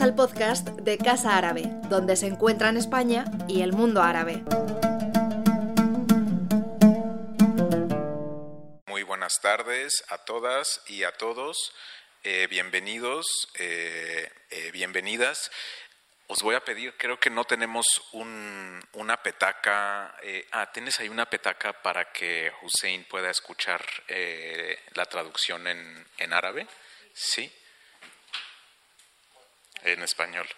Al podcast de Casa Árabe, donde se encuentran España y el mundo árabe. Muy buenas tardes a todas y a todos. Eh, bienvenidos, eh, eh, bienvenidas. Os voy a pedir, creo que no tenemos un- una petaca. ah, ¿tienes ahí una petaca para que Hussein pueda escuchar la traducción en, en árabe? Sí. En español.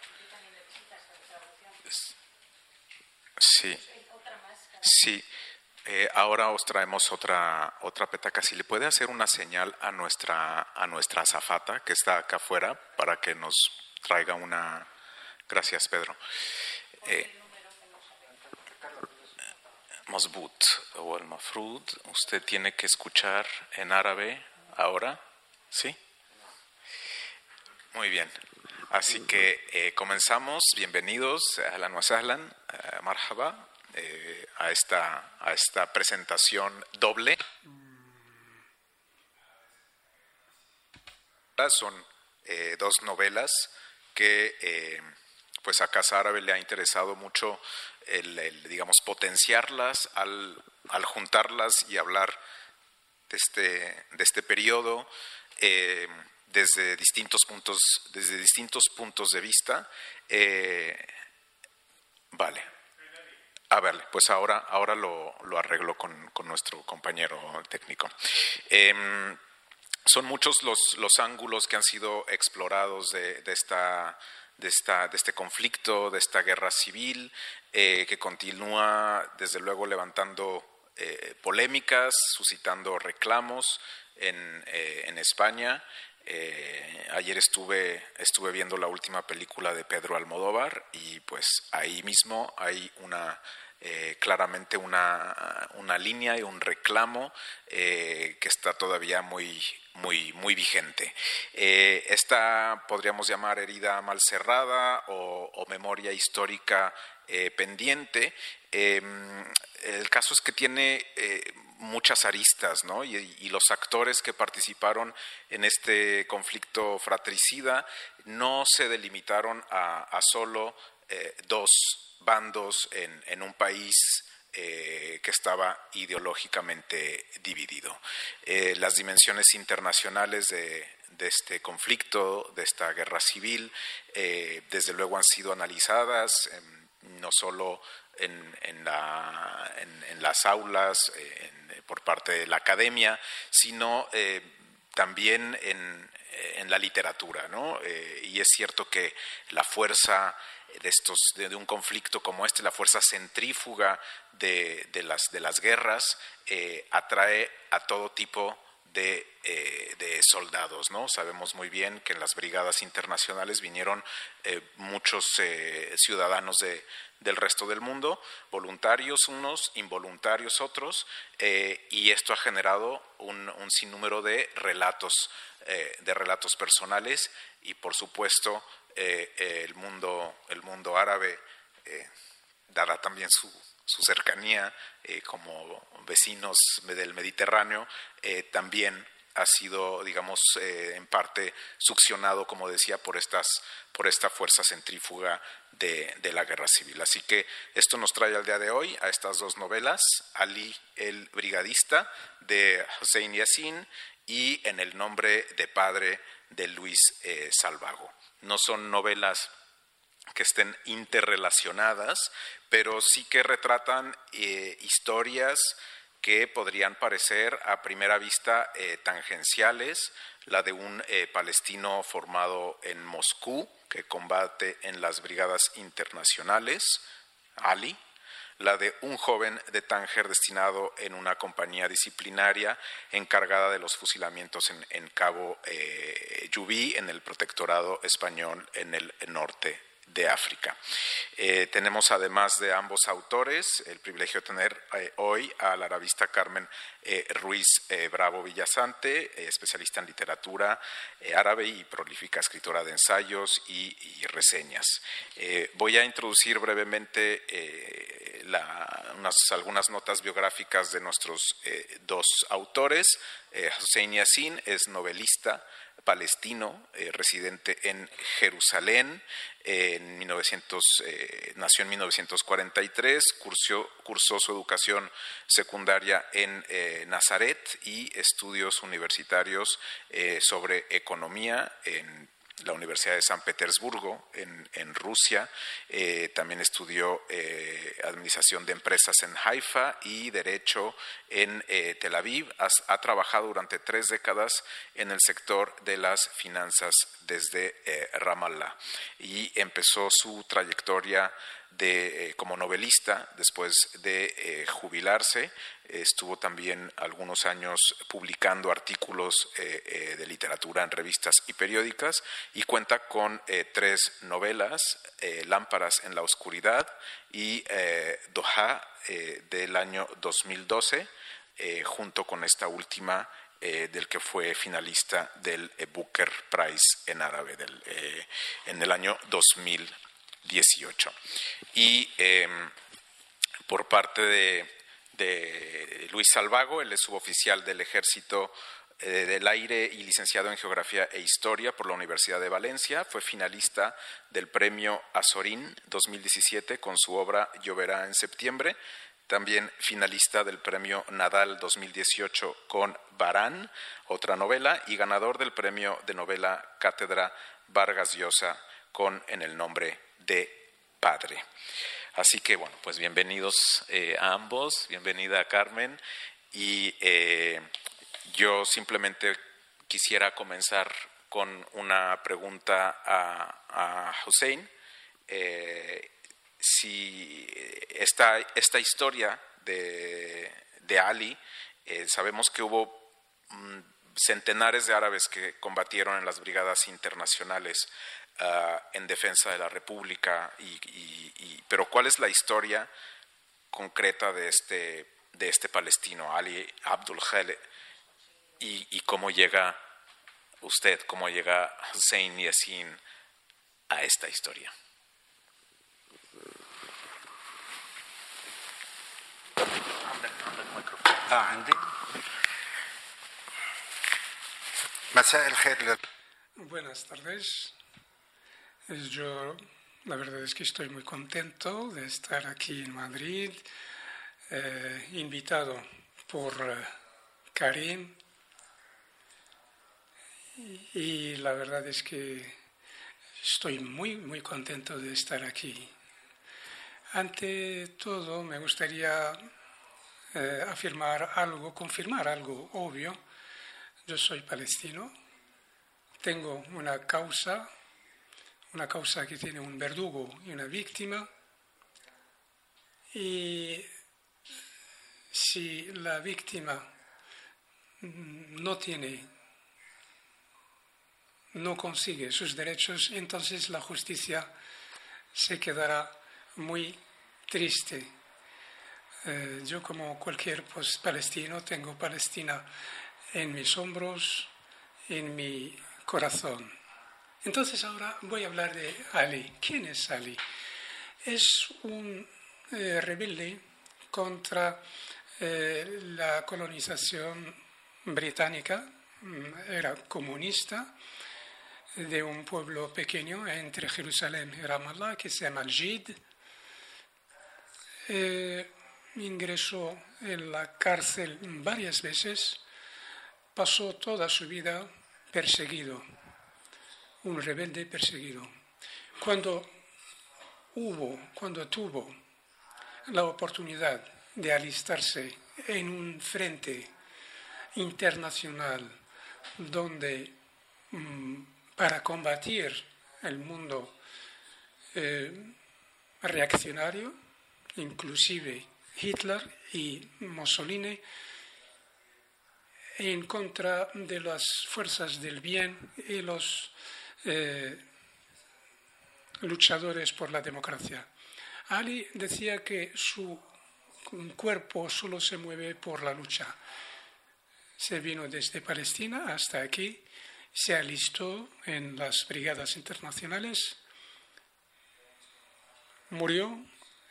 Es- Sí. Sí. Eh, ahora os traemos otra, otra petaca. Si le puede hacer una señal a nuestra, a nuestra azafata que está acá afuera para que nos traiga una. Gracias, Pedro. Eh, Mosbut o el Mafrud, usted tiene que escuchar en árabe ahora, ¿sí? Muy bien. Así que eh, comenzamos. Bienvenidos, ahlan wa sahlan, eh, marhaba, eh, a, esta, a esta presentación doble. Son eh, dos novelas que eh, pues a Casa Árabe le ha interesado mucho el, el, digamos, potenciarlas al, al juntarlas y hablar de este, de este periodo eh, desde, distintos puntos, desde distintos puntos de vista. Eh, vale. A ver, pues ahora, ahora lo, lo arreglo con, nuestro compañero técnico. Eh, son muchos los, los, ángulos que han sido explorados de, esta de, esta, de este conflicto, de esta guerra civil, eh, que continúa desde luego levantando eh, polémicas, suscitando reclamos en España. Eh, ayer estuve, estuve viendo la última película de Pedro Almodóvar y pues ahí mismo hay una eh, claramente una, una, línea y un reclamo eh, que está todavía muy, muy, muy vigente. Eh, esta podríamos llamar herida mal cerrada o, memoria histórica pendiente. el caso es que tiene eh, muchas aristas, ¿no? Y, los actores que participaron en este conflicto fratricida no se delimitaron a, solo eh, dos bandos en, un país eh, que estaba ideológicamente dividido. Las dimensiones internacionales de, este conflicto, de esta guerra civil, desde luego han sido analizadas, eh, no solo en, en, la, en, las aulas, por parte de la academia, sino eh, también en, en, la literatura. ¿no? Eh, y es cierto que la fuerza de, estos, de, un conflicto como este, la fuerza centrífuga de, las, guerras, eh, atrae a todo tipo de, eh, soldados. ¿no? Sabemos muy bien que en las brigadas internacionales vinieron eh, muchos eh, ciudadanos de, del resto del mundo, voluntarios unos, involuntarios otros, eh, y esto ha generado un, sinnúmero de relatos, eh, de relatos personales y, por supuesto, eh, el, mundo, el mundo árabe, dada también su, su cercanía como vecinos del Mediterráneo, también ha sido, digamos, eh, en parte succionado, como decía, por, estas, por esta fuerza centrífuga de, la guerra civil. Así que esto nos trae al día de hoy a estas dos novelas, Ali el Brigadista, de Hossein Yassin, y En el nombre de padre de Luis eh, Salvago. No son novelas que estén interrelacionadas, pero sí que retratan eh, historias que podrían parecer a primera vista eh, tangenciales, la de un eh, palestino formado en Moscú que combate en las brigadas internacionales, Ali, la de un joven de Tánger destinado en una compañía disciplinaria encargada de los fusilamientos en, Cabo eh, Yubí, en el protectorado español en el norte de África. Eh, tenemos además de ambos autores el privilegio de tener eh, hoy a la arabista Carmen eh, Ruiz Bravo Villasante, especialista en literatura árabe y prolífica escritora de ensayos y, reseñas. voy a introducir brevemente algunas notas biográficas de nuestros dos autores. Hussein Yassin es novelista palestino, eh, residente en Jerusalén. En 1900, nació en 1943, cursó, cursó su educación secundaria en Nazaret y estudios universitarios sobre economía en la Universidad de San Petersburgo en, en Rusia. Eh, también estudió eh, Administración de Empresas en Haifa y Derecho en eh, Tel Aviv. ha trabajado durante tres décadas en el sector de las finanzas desde Ramallah y empezó su trayectoria de, como novelista después de jubilarse estuvo también algunos años publicando artículos eh, eh, de literatura en revistas y periódicas y cuenta con eh, tres novelas, Lámparas en la Oscuridad y Doha del año 2012, junto con esta última del que fue finalista del Booker Prize en árabe del, en el año 2018. Y por parte de de Luis Salvago, él es suboficial del Ejército eh, del Aire y licenciado en Geografía e Historia por la Universidad de Valencia. Fue finalista del Premio Azorín 2017 con su obra Lloverá en septiembre. También finalista del Premio Nadal 2018 con Barán, otra novela, y ganador del Premio de Novela Cátedra Vargas Llosa con En el nombre de Padre. Así que bueno, pues bienvenidos eh, a ambos, bienvenida Carmen y eh, yo simplemente quisiera comenzar con una pregunta a, Hussein. Eh, si esta, esta historia de, de Ali, sabemos que hubo mm, centenares de árabes que combatieron en las brigadas internacionales Uh, en defensa de la República, y, pero ¿cuál es la historia concreta de este, de este palestino, Ali Abdul Khale, y, cómo llega usted, cómo llega Hussein Yassin a esta historia? Buenas tardes. Yo la verdad es que estoy muy contento de estar aquí en Madrid, eh, invitado por eh, Karim. Y, la verdad es que estoy muy, muy contento de estar aquí. Ante todo, me gustaría eh, afirmar algo, confirmar algo obvio. Yo soy palestino, tengo una causa una causa que tiene un verdugo y una víctima. Y si la víctima no tiene, no consigue sus derechos, entonces la justicia se quedará muy triste. Eh, yo como cualquier pues, palestino tengo Palestina en mis hombros, en mi corazón. Entonces ahora voy a hablar de Ali. ¿Quién es Ali? Es un eh, rebelde contra eh, la colonización británica, mm, era comunista de un pueblo pequeño entre Jerusalén y Ramallah que se llama Jid. Eh, ingresó en la cárcel varias veces, pasó toda su vida perseguido un rebelde perseguido. Cuando hubo, cuando tuvo la oportunidad de alistarse en un frente internacional donde mm, para combatir el mundo eh, reaccionario, inclusive Hitler y Mussolini, en contra de las fuerzas del bien y los eh, luchadores por la democracia. Ali decía que su cuerpo solo se mueve por la lucha. Se vino desde Palestina hasta aquí, se alistó en las brigadas internacionales, murió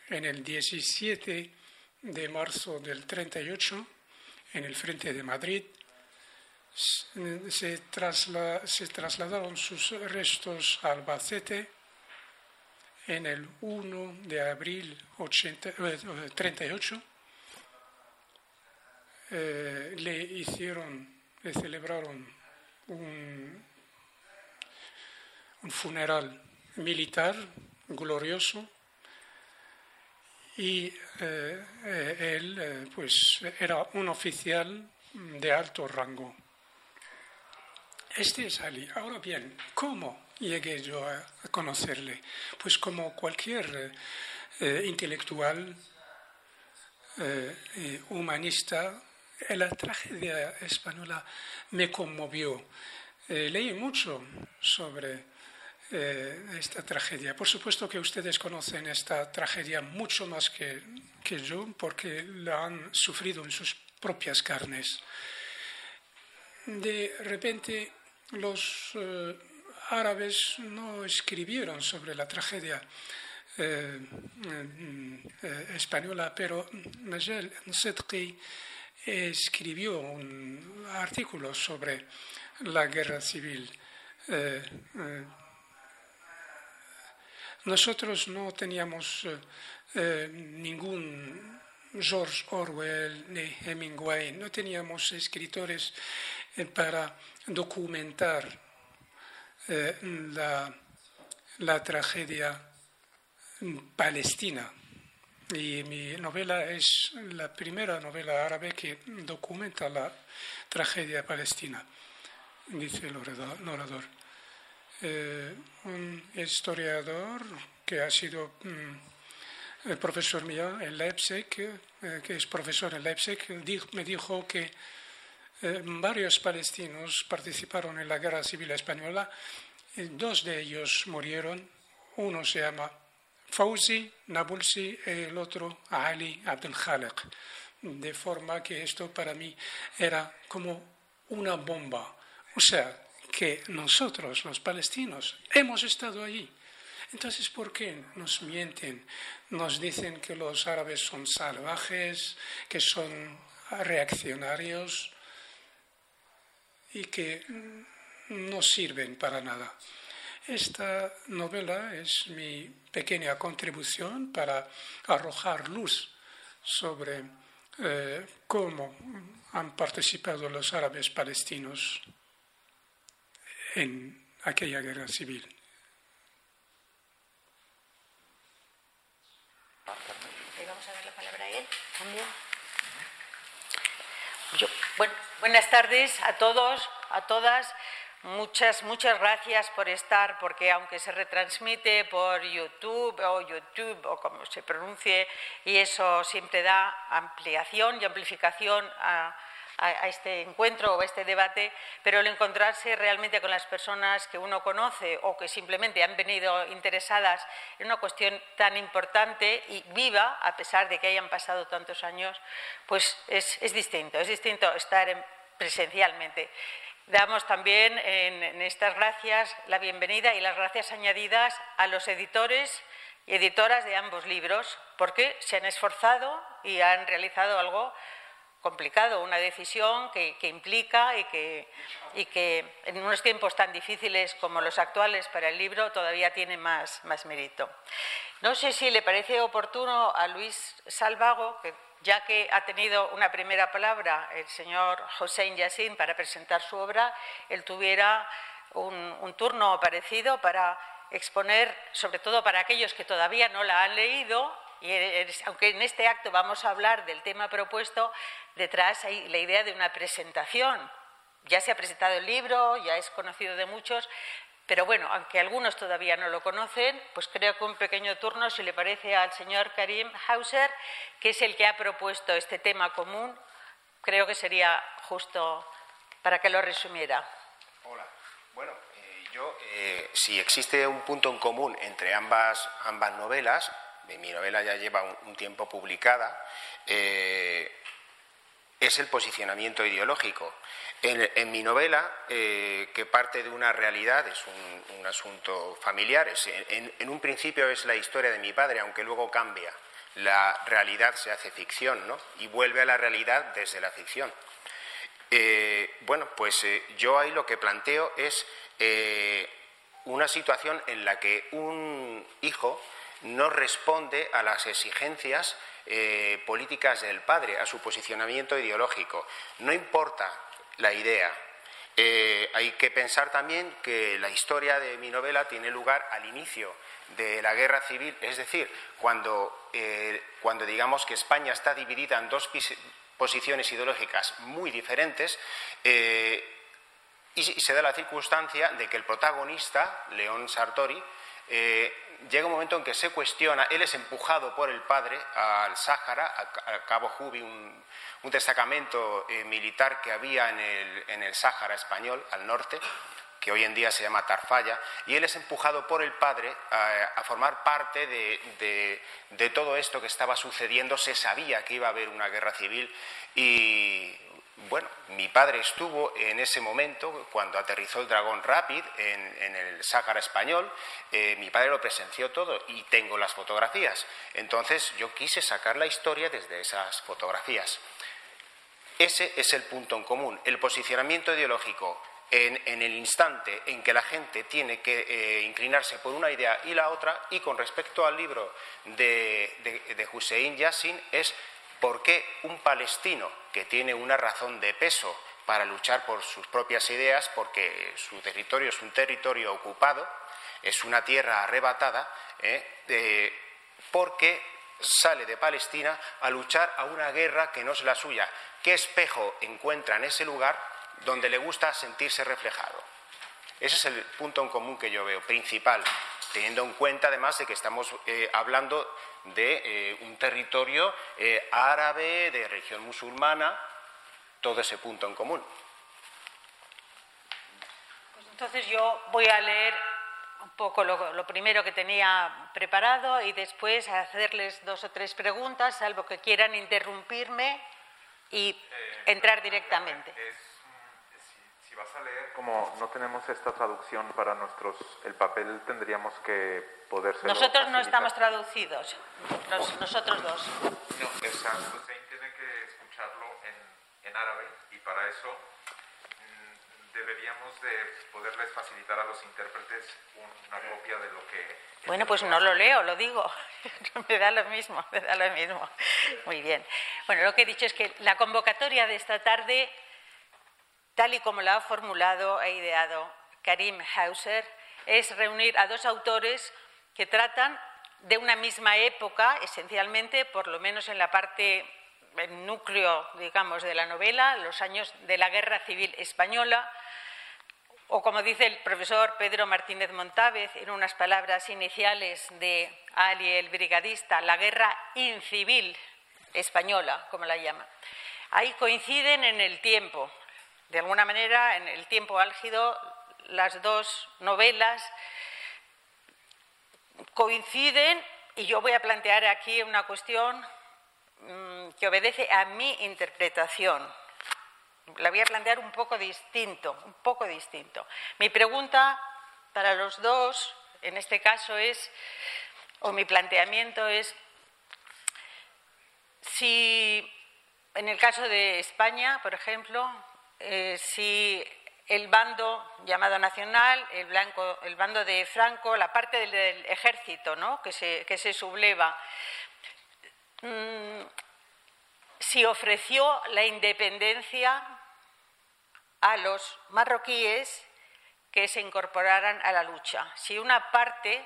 en el 17 de marzo del 38 en el frente de Madrid. Se, se trasladaron sus restos a Albacete en el 1 de abril 38. Eh, eh, le hicieron, le celebraron un, un funeral militar glorioso y eh, él eh, pues era un oficial de alto rango. Este es Ali. Ahora bien, ¿cómo llegué yo a, conocerle? Pues como cualquier eh, intelectual humanista, la tragedia española me conmovió. leí mucho sobre eh, esta tragedia. Por supuesto que ustedes conocen esta tragedia mucho más que, que yo porque la han sufrido en sus propias carnes. De repente los eh, árabes no escribieron sobre la tragedia eh, española, pero Najel Sedqi escribió un artículo sobre la guerra civil. Nosotros no teníamos eh, eh, ningún George Orwell ni Hemingway, no teníamos escritores eh, para documentar la, la tragedia palestina. Y mi novela es la primera novela árabe que documenta la tragedia palestina, dice el orador. Eh, un historiador que ha sido mm, el profesor mío en Leipzig, eh, que es profesor en Leipzig, me dijo que eh, varios palestinos participaron en la guerra civil española. dos de ellos murieron. Uno se llama Fauzi Nabulsi y el otro Ali Abdel Khalek. De forma que esto para mí era como una bomba. O sea, que nosotros, los palestinos, hemos estado allí. Entonces, ¿por qué nos mienten? Nos dicen que los árabes son salvajes, que son reaccionarios y que no sirven para nada. Esta novela es mi pequeña contribución para arrojar luz sobre eh, cómo han participado los árabes palestinos en aquella guerra civil. vamos a dar la palabra a él también. Bueno, buenas tardes a todos, a todas. Muchas, muchas gracias por estar, porque aunque se retransmite por YouTube o YouTube o como se pronuncie, y eso siempre da ampliación y amplificación a, a, este encuentro o a este debate, pero el encontrarse realmente con las personas que uno conoce o que simplemente han venido interesadas en una cuestión tan importante y viva, a pesar de que hayan pasado tantos años, pues es, distinto, es distinto estar presencialmente. Damos también en, estas gracias la bienvenida y las gracias añadidas a los editores y editoras de ambos libros, porque se han esforzado y han realizado algo complicado, una decisión que, implica y que, y que, en unos tiempos tan difíciles como los actuales para el libro todavía tiene más, más mérito. No sé si le parece oportuno a Luis Salvago, que ya que ha tenido una primera palabra el señor Hossein Yassin para presentar su obra, él tuviera un, un turno parecido para exponer, sobre todo para aquellos que todavía no la han leído, y aunque en este acto vamos a hablar del tema propuesto, detrás hay la idea de una presentación. Ya se ha presentado el libro, ya es conocido de muchos, pero bueno, aunque algunos todavía no lo conocen, pues creo que un pequeño turno, si le parece al señor Karim Hauser, que es el que ha propuesto este tema común, creo que sería justo para que lo resumiera. Hola. Bueno, yo, eh, si existe un punto en común entre ambas, novelas, mi novela ya lleva un, tiempo publicada, eh, es el posicionamiento ideológico. En, mi novela, eh, que parte de una realidad, es un, asunto familiar, en, un principio es la historia de mi padre, aunque luego cambia. la realidad se hace ficción, ¿no? Y vuelve a la realidad desde la ficción. Bueno, pues yo ahí lo que planteo es eh, una situación en la que un hijo no responde a las exigencias políticas del padre, a su posicionamiento ideológico. No importa la idea. hay que pensar también que la historia de mi novela tiene lugar al inicio de la guerra civil, es decir, cuando, cuando digamos que España está dividida en dos posiciones ideológicas muy diferentes eh, y, se da la circunstancia de que el protagonista, León Sartori, eh, llega un momento en que se cuestiona, él es empujado por el padre al Sáhara, a, Cabo Jubi, un, destacamento eh, militar que había en el, en Sáhara español, al norte, que hoy en día se llama Tarfaya, y él es empujado por el padre a, formar parte de, todo esto que estaba sucediendo. Se sabía que iba a haber una guerra civil y, bueno, mi padre estuvo en ese momento, cuando aterrizó el Dragón Rapid en, el Sáhara español, eh, mi padre lo presenció todo y tengo las fotografías. Entonces yo quise sacar la historia desde esas fotografías. Ese es el punto en común, el posicionamiento ideológico en, el instante en que la gente tiene que eh, inclinarse por una idea y la otra, y con respecto al libro de, de, Hussein Yassin, es por qué un palestino que tiene una razón de peso para luchar por sus propias ideas, porque su territorio es un territorio ocupado, es una tierra arrebatada, eh, porque sale de Palestina a luchar a una guerra que no es la suya. ¿Qué espejo encuentra en ese lugar donde le gusta sentirse reflejado. Ese es el punto en común que yo veo, principal, teniendo en cuenta además de que estamos eh, hablando de eh, un territorio eh, árabe, de religión musulmana, todo ese punto en común. Pues entonces yo voy a leer un poco lo, lo, primero que tenía preparado y después hacerles dos o tres preguntas, salvo que quieran interrumpirme y entrar directamente vas a leer, como no tenemos esta traducción para nuestros, el papel tendríamos que poder Nosotros no estamos traducidos, nosotros dos. No, exacto. tiene que escucharlo en, en árabe y para eso mm, deberíamos de poderles facilitar a los intérpretes una copia de lo que... Bueno, pues no lo leo, lo digo. me da lo mismo, me da lo mismo. Muy bien. Bueno, lo que he dicho es que la convocatoria de esta tarde tal y como la ha formulado e ideado Karim Hauser, es reunir a dos autores que tratan de una misma época, esencialmente, por lo menos en la parte, el núcleo, digamos, de la novela, los años de la Guerra Civil Española, o como dice el profesor Pedro Martínez Montávez en unas palabras iniciales de Ali el Brigadista, la guerra incivil española, como la llama. Ahí coinciden en el tiempo, de alguna manera, en el tiempo álgido, las dos novelas coinciden y yo voy a plantear aquí una cuestión mm, que obedece a mi interpretación. La voy a plantear un poco distinto, un poco distinto. Mi pregunta para los dos, en este caso, es, o mi planteamiento es, si en el caso de España, por ejemplo, eh, si el bando llamado nacional, el, blanco, el bando de Franco, la parte del, ejército ¿no? que, se, que se subleva, mm, si ofreció la independencia a los marroquíes que se incorporaran a la lucha. Si una parte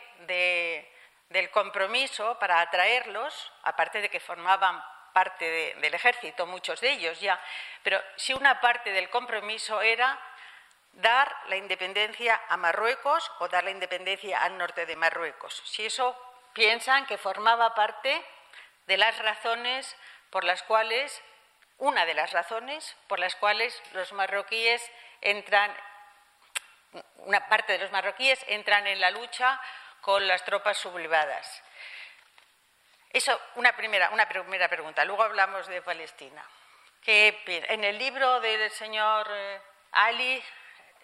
del compromiso para atraerlos, aparte de que formaban parte del ejército, muchos de ellos ya, pero si una parte del compromiso era dar la independencia a Marruecos o dar la independencia al norte de Marruecos. Si eso piensan que formaba parte de las razones por las cuales, una de las razones por las cuales los marroquíes entran, una parte de los marroquíes entran en la lucha con las tropas sublevadas. Eso, una primera, una primera pregunta. Luego hablamos de Palestina. Que en el libro del señor eh, Ali,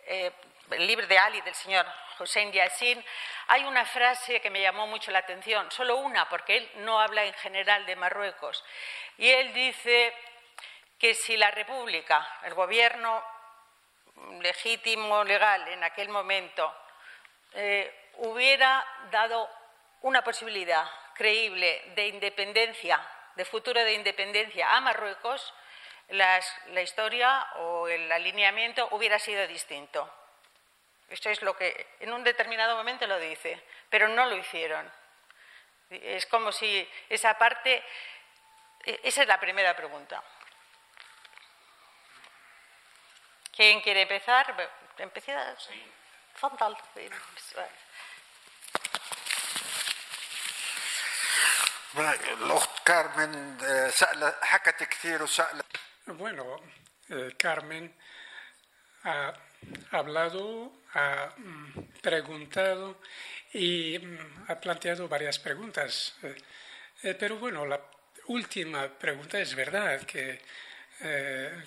eh, el libro de Ali del señor Hussein Yassin, hay una frase que me llamó mucho la atención, solo una, porque él no habla en general de Marruecos. Y él dice que si la República, el gobierno legítimo, legal en aquel momento, eh, hubiera dado una posibilidad creíble de independencia, de futuro de independencia a Marruecos, la historia o el alineamiento hubiera sido distinto. Esto es lo que en un determinado momento lo dice, pero no lo hicieron. Es como si esa parte, e, esa es la primera pregunta. ¿Quién quiere empezar? Empieza. Sí. Carmen حكت كثير Bueno, eh, Carmen ha hablado, ha mm, preguntado y mm, ha planteado varias preguntas. Eh, eh, pero bueno, la última pregunta es verdad que,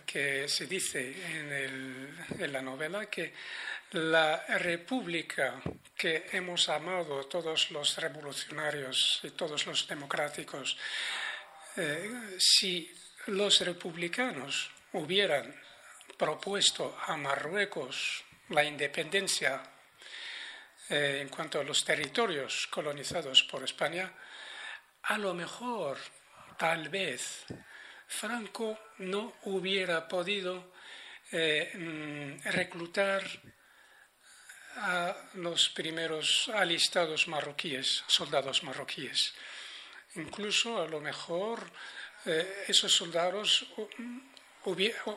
que se dice en, en la novela que la república que hemos amado todos los revolucionarios y todos los democráticos, eh, si los republicanos hubieran propuesto a Marruecos la independencia eh, en cuanto a los territorios colonizados por España, a lo mejor, tal vez, Franco no hubiera podido eh, mm, reclutar a los primeros alistados marroquíes, soldados marroquíes. Incluso a lo mejor eh, esos soldados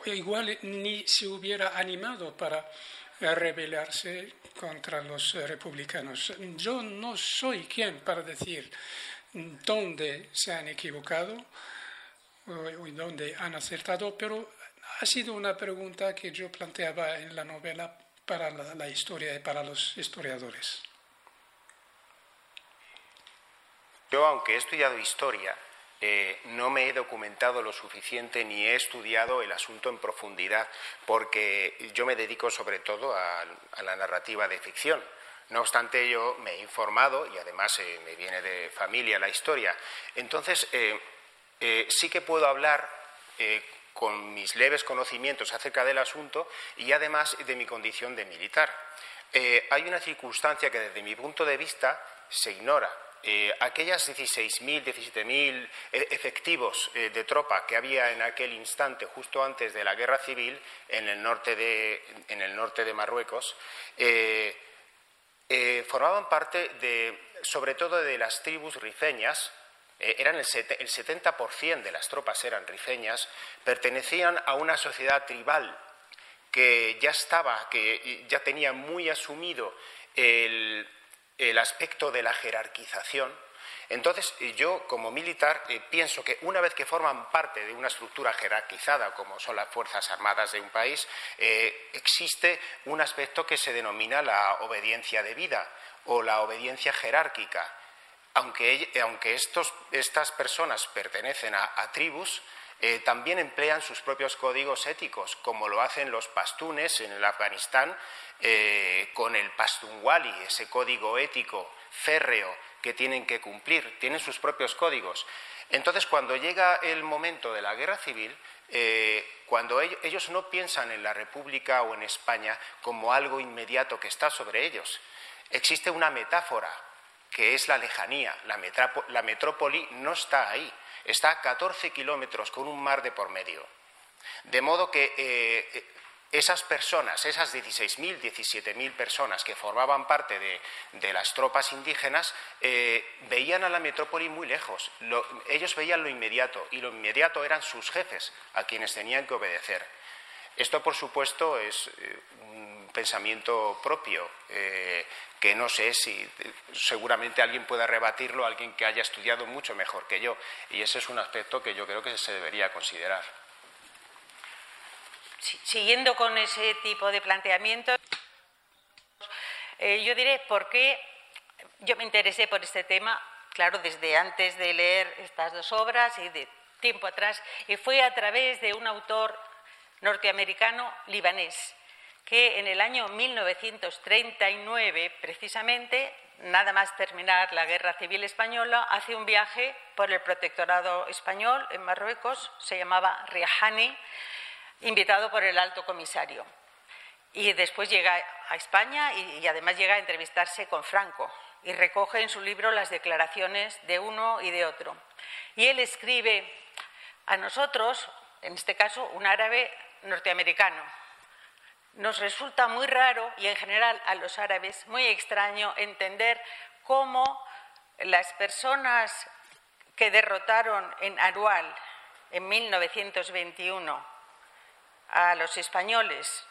igual ni se hubiera animado para rebelarse contra los republicanos. Yo no soy quien para decir dónde se han equivocado y dónde han acertado, pero ha sido una pregunta que yo planteaba en la novela para la, historia y para los historiadores. Yo, aunque he estudiado historia, eh, no me he documentado lo suficiente ni he estudiado el asunto en profundidad, porque yo me dedico sobre todo a, la narrativa de ficción. No obstante, yo me he informado y además eh, me viene de familia la historia. Entonces, eh, sí que puedo hablar con mis leves conocimientos acerca del asunto y además de mi condición de militar. Eh, hay una circunstancia que desde mi punto de vista se ignora. Eh, aquellas 16.000, 17.000 eh, efectivos de tropa que había en aquel instante, justo antes de la guerra civil, en el norte de, Marruecos, formaban parte de, sobre todo de las tribus rifeñas, eh, eran el, 70% de las tropas eran rifeñas, pertenecían a una sociedad tribal que ya estaba, que ya tenía muy asumido el, aspecto de la jerarquización. Entonces, yo como militar eh, pienso que una vez que forman parte de una estructura jerarquizada, como son las Fuerzas Armadas de un país, eh, existe un aspecto que se denomina la obediencia de vida o la obediencia jerárquica aunque, estas personas pertenecen a, tribus, eh, también emplean sus propios códigos éticos, como lo hacen los pastunes en el Afganistán eh, con el pastunwali, ese código ético férreo que tienen que cumplir, tienen sus propios códigos. Entonces, cuando llega el momento de la guerra civil, eh, cuando ellos no piensan en la República o en España como algo inmediato que está sobre ellos, existe una metáfora que es la lejanía. La, metrópoli no está ahí, está a 14 kilómetros con un mar de por medio. De modo que eh, esas personas, esas 16.000, 17.000 personas que formaban parte de, las tropas indígenas, eh, veían a la metrópoli muy lejos. ellos veían lo inmediato y lo inmediato eran sus jefes a quienes tenían que obedecer. Esto, por supuesto, es eh, pensamiento propio que no sé si seguramente alguien pueda rebatirlo, alguien que haya estudiado mucho mejor que yo. Y ese es un aspecto que yo creo que se debería considerar. Siguiendo con ese tipo de planteamientos, eh, yo diré por qué yo me interesé por este tema, claro, desde antes de leer estas dos obras y de tiempo atrás, y fue a través de un autor norteamericano libanés que en el año 1939, precisamente, nada más terminar la Guerra Civil Española, hace un viaje por el protectorado español en Marruecos, se llamaba Riahani, invitado por el alto comisario. Y después llega a España y, además llega a entrevistarse con Franco y recoge en su libro las declaraciones de uno y de otro. Y él escribe a nosotros, en este caso un árabe norteamericano, nos resulta muy raro y en general a los árabes muy extraño entender cómo las personas que derrotaron en Arual en 1921 a los españoles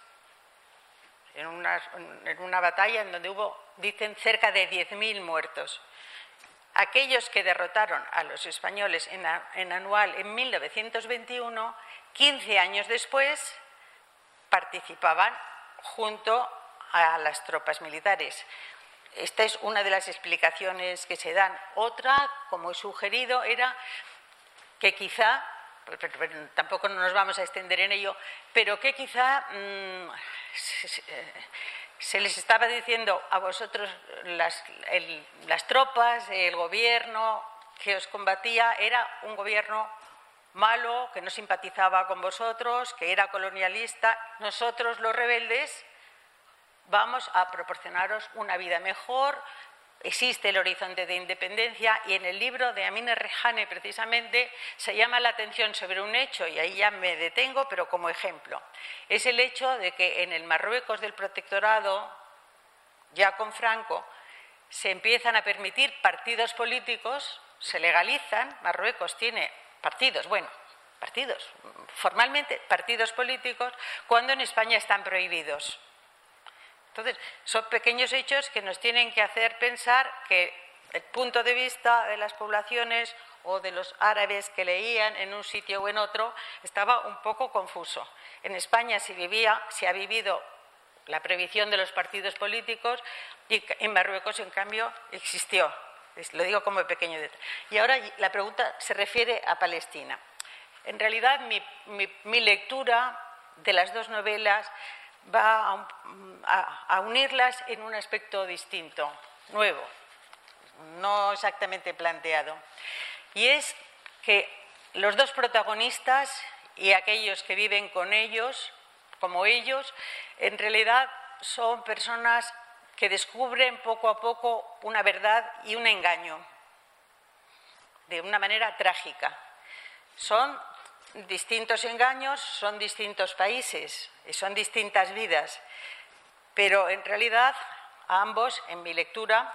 en una, en una batalla en donde hubo, dicen, cerca de 10.000 muertos. Aquellos que derrotaron a los españoles en, en Anual en 1921, 15 años después, participaban junto a las tropas militares. Esta es una de las explicaciones que se dan. Otra, como he sugerido, era que quizá, tampoco nos vamos a extender en ello, pero que quizá mm, se, les estaba diciendo a vosotros las, las tropas, el gobierno que os combatía era un gobierno malo, que no simpatizaba con vosotros, que era colonialista, nosotros los rebeldes vamos a proporcionaros una vida mejor, existe el horizonte de independencia y en el libro de Amine Rejane precisamente se llama la atención sobre un hecho y ahí ya me detengo, pero como ejemplo. Es el hecho de que en el Marruecos del protectorado, ya con Franco, se empiezan a permitir partidos políticos, se legalizan, Marruecos tiene partidos, bueno, partidos, formalmente partidos políticos, cuando en España están prohibidos. Entonces, son pequeños hechos que nos tienen que hacer pensar que el punto de vista de las poblaciones o de los árabes que leían en un sitio o en otro estaba un poco confuso. En España se, vivía, se ha vivido la prohibición de los partidos políticos y en Marruecos, en cambio, existió. Lo digo como pequeño detalle. Y ahora la pregunta se refiere a Palestina. En realidad, mi, lectura de las dos novelas va a, unirlas en un aspecto distinto, nuevo, no exactamente planteado. Y es que los dos protagonistas y aquellos que viven con ellos, como ellos, en realidad son personas que descubren poco a poco una verdad y un engaño de una manera trágica. Son distintos engaños, son distintos países, son distintas vidas, pero en realidad a ambos, en mi lectura,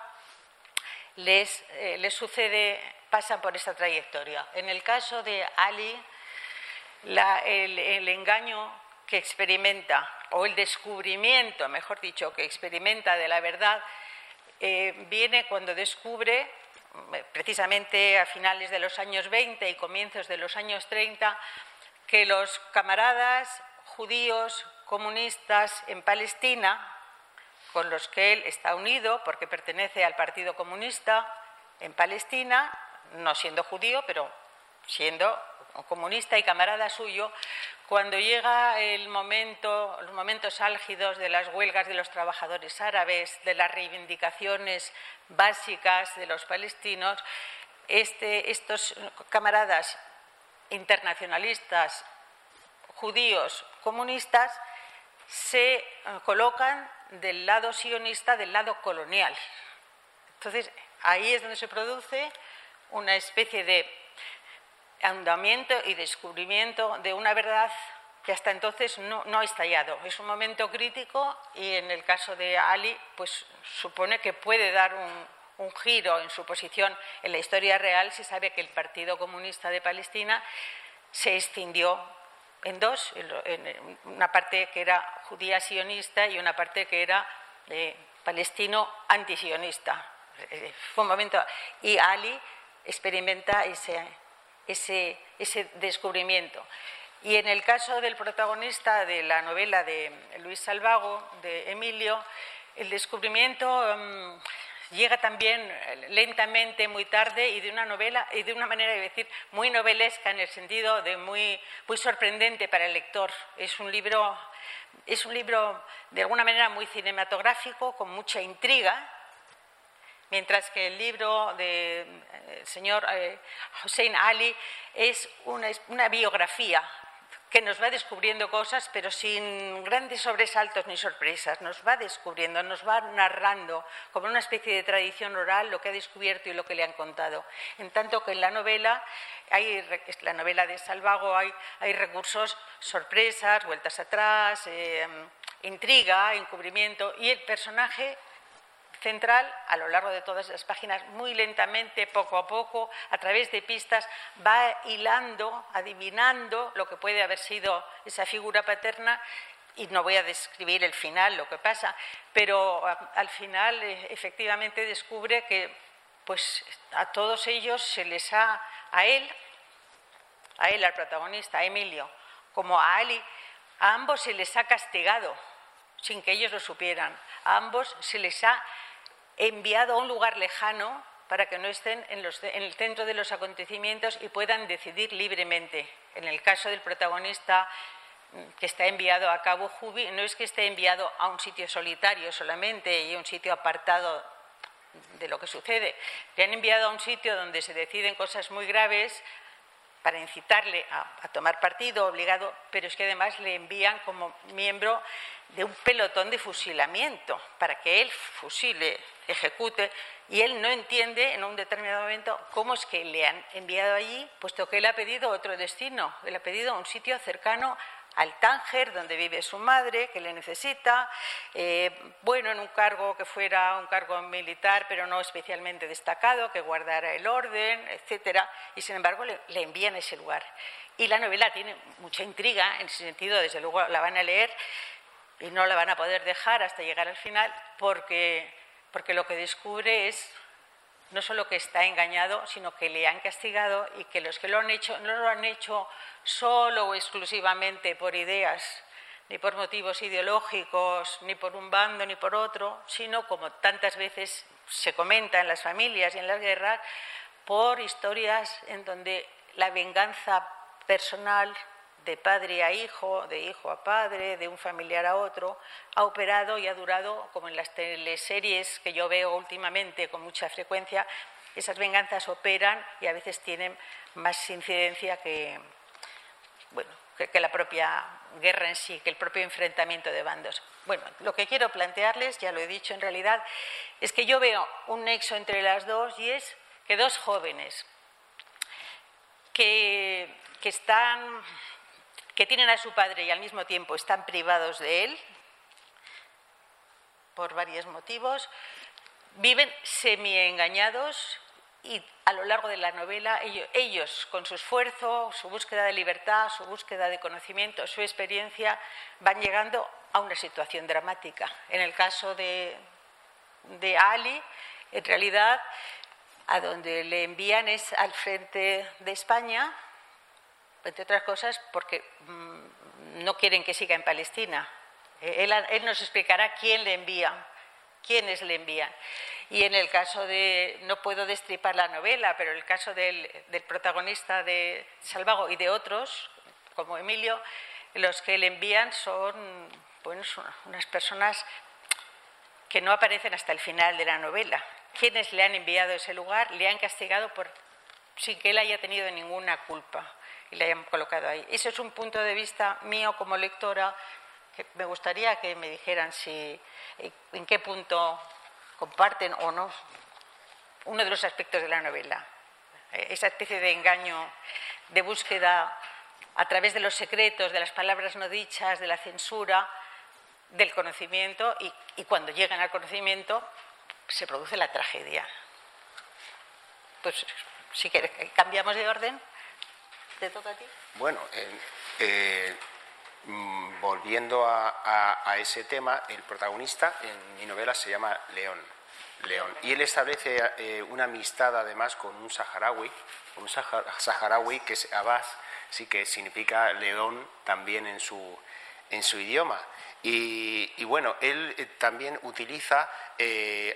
les, eh, les sucede, pasan por esta trayectoria. En el caso de Ali, el engaño que experimenta o el descubrimiento, mejor dicho, que experimenta de la verdad, eh, viene cuando descubre, eh, precisamente a finales de los años 20 y comienzos de los años 30, que los camaradas judíos comunistas en Palestina, con los que él está unido porque pertenece al Partido Comunista en Palestina, no siendo judío, pero siendo comunista y camarada suyo, cuando llega el momento, los momentos álgidos de las huelgas de los trabajadores árabes, de las reivindicaciones básicas de los palestinos, este, estos camaradas internacionalistas, judíos, comunistas, se eh, colocan del lado sionista, del lado colonial. Entonces, ahí es donde se produce una especie de andamiento y descubrimiento de una verdad que hasta entonces no, ha estallado. Es un momento crítico y en el caso de Ali, pues supone que puede dar un, giro en su posición en la historia real si sabe que el Partido Comunista de Palestina se extindió en dos, una parte que era judía sionista y una parte que era eh, palestino antisionista. Eh, fue un momento. Y Ali experimenta ese, ese, ese descubrimiento. Y en el caso del protagonista de la novela de Luis Salvago, de Emilio, el descubrimiento mm, llega también eh, lentamente, muy tarde y de una novela y de una manera de decir muy novelesca en el sentido de muy, muy sorprendente para el lector. Es un libro es un libro de alguna manera muy cinematográfico, con mucha intriga, mientras que el libro del eh, señor eh, Hussein Ali es una biografía que nos va descubriendo cosas, pero sin grandes sobresaltos ni sorpresas. Nos va descubriendo, nos va narrando como una especie de tradición oral lo que ha descubierto y lo que le han contado. En tanto que en la novela, la novela de Salvago, hay, hay recursos, sorpresas, vueltas atrás, eh, intriga, encubrimiento, y el personaje central a lo largo de todas las páginas, muy lentamente, poco a poco, a través de pistas, va hilando, adivinando lo que puede haber sido esa figura paterna y no voy a describir el final, lo que pasa, pero al final eh, efectivamente descubre que pues a todos ellos se les ha, a él, a él, al protagonista, a Emilio, como a Ali, a ambos se les ha castigado sin que ellos lo supieran. A ambos se les ha enviado a un lugar lejano para que no estén en, el centro de los acontecimientos y puedan decidir libremente. En el caso del protagonista mm, que está enviado a Cabo Jubi, no es que esté enviado a un sitio solitario solamente y un sitio apartado de lo que sucede. Le han enviado a un sitio donde se deciden cosas muy graves para incitarle a, tomar partido obligado, pero es que además le envían como miembro de un pelotón de fusilamiento para que él fusile, ejecute, y él no entiende en un determinado momento cómo es que le han enviado allí, puesto que él ha pedido otro destino, él ha pedido un sitio cercano al Tánger, donde vive su madre, que le necesita, eh, bueno, en un cargo que fuera un cargo militar, pero no especialmente destacado, que guardara el orden, etcétera, y sin embargo le, envían a ese lugar. Y la novela tiene mucha intriga, en ese sentido, desde luego la van a leer y no la van a poder dejar hasta llegar al final, porque, porque lo que descubre es no solo que está engañado, sino que le han castigado y que los que lo han hecho no lo han hecho solo o exclusivamente por ideas, ni por motivos ideológicos, ni por un bando ni por otro, sino como tantas veces se comenta en las familias y en las guerras, por historias en donde la venganza personal de padre a hijo, de hijo a padre, de un familiar a otro, ha operado y ha durado, como en las teleseries que yo veo últimamente con mucha frecuencia, esas venganzas operan y a veces tienen más incidencia que, bueno, que, la propia guerra en sí, que el propio enfrentamiento de bandos. Bueno, lo que quiero plantearles, ya lo he dicho en realidad, es que yo veo un nexo entre las dos y es que dos jóvenes que, que están que tienen a su padre y al mismo tiempo están privados de él por varios motivos, viven semi-engañados y a lo largo de la novela ellos, con su esfuerzo, su búsqueda de libertad, su búsqueda de conocimiento, su experiencia, van llegando a una situación dramática. En el caso de, de Ali, en realidad, a donde le envían es al frente de España, entre otras cosas porque mm, no quieren que siga en Palestina. Eh, él, nos explicará quién le envía, quiénes le envían. Y en el caso de, no puedo destripar la novela, pero el caso del, protagonista de Salvago y de otros, como Emilio, los que le envían son bueno, unas personas que no aparecen hasta el final de la novela. Quienes le han enviado a ese lugar le han castigado por, sin que él haya tenido ninguna culpa y le hayan colocado ahí. Ese es un punto de vista mío como lectora que me gustaría que me dijeran si en qué punto comparten o no uno de los aspectos de la novela. Esa especie de engaño, de búsqueda a través de los secretos, de las palabras no dichas, de la censura, del conocimiento y, y cuando llegan al conocimiento se produce la tragedia. Pues si quieres, cambiamos de orden. ¿Te toca a ti? Bueno, eh, mm, volviendo a, ese tema, el protagonista en mi novela se llama León. León. Y él establece eh, una amistad además con un saharaui, un saharaui que es Abbas, sí que significa león también en su, en su idioma. Y, bueno, él eh, también utiliza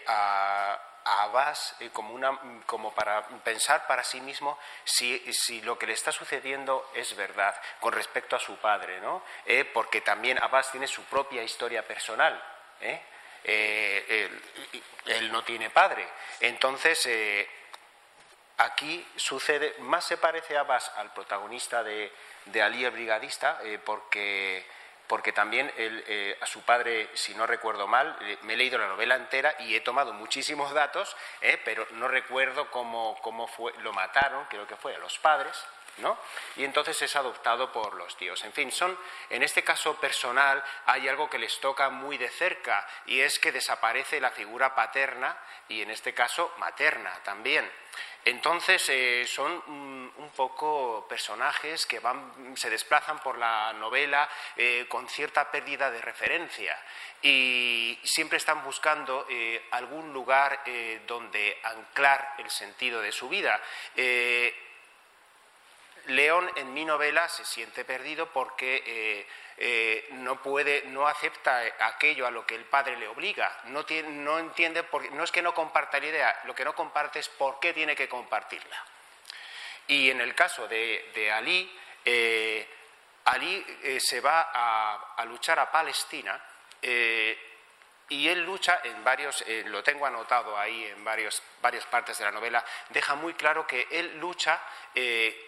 a a Abbas eh, como, una, como para pensar para sí mismo si, lo que le está sucediendo es verdad con respecto a su padre, ¿no? Eh, porque también Abbas tiene su propia historia personal. ¿eh? Él, no tiene padre. Entonces, aquí sucede, más se parece Abbas al protagonista de, de Ali el Brigadista, porque porque también eh, a su padre, si no recuerdo mal, eh, me he leído la novela entera y he tomado muchísimos datos, eh, pero no recuerdo cómo, fue, lo mataron, creo que fue a los padres, ¿no? Y entonces es adoptado por los tíos. En fin, son, en este caso personal, hay algo que les toca muy de cerca y es que desaparece la figura paterna y en este caso materna también. Entonces eh, son un, poco personajes que van, se desplazan por la novela eh, con cierta pérdida de referencia y siempre están buscando eh, algún lugar donde anclar el sentido de su vida. León en mi novela se siente perdido porque eh, no puede, no acepta aquello a lo que el padre le obliga, no, entiende, por, no es que no comparta la idea, lo que no comparte es por qué tiene que compartirla. Y en el caso de, Ali, eh, Ali eh, se va a, luchar a Palestina y él lucha en varios, lo tengo anotado ahí en varios, varias partes de la novela, deja muy claro que él lucha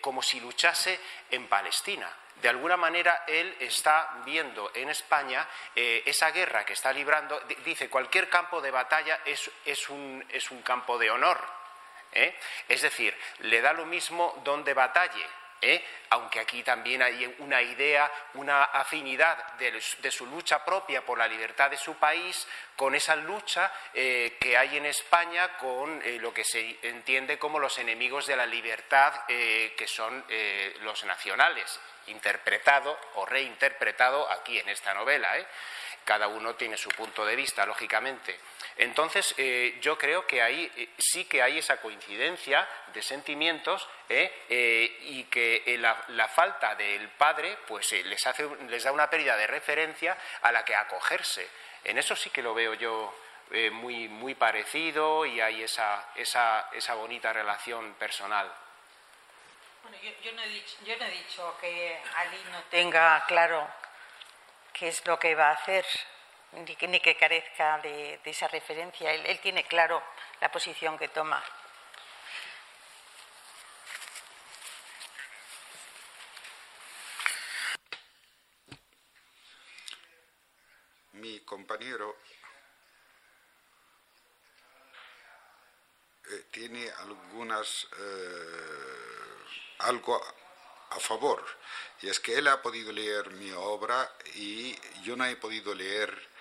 como si luchase en Palestina de alguna manera él está viendo en España eh, esa guerra que está librando, dice, cualquier campo de batalla es, un, campo de honor. ¿eh? Es decir, le da lo mismo donde batalle, ¿eh? aunque aquí también hay una idea, una afinidad de, su lucha propia por la libertad de su país con esa lucha que hay en España con lo que se entiende como los enemigos de la libertad, que son los nacionales interpretado o reinterpretado aquí en esta novela. ¿eh? Cada uno tiene su punto de vista, lógicamente. Entonces, eh, yo creo que ahí eh, sí que hay esa coincidencia de sentimientos y que la, falta del padre pues, les, hace, les da una pérdida de referencia a la que acogerse. En eso sí que lo veo yo muy, muy parecido y hay esa, esa, esa bonita relación personal. Bueno, yo, no he dicho, que Ali no tenga claro qué es lo que va a hacer, ni que, carezca de, esa referencia. Él, tiene claro la posición que toma. Mi compañero eh, tiene algunas eh, algo a favor, y es que él ha podido leer mi obra y yo no he podido leer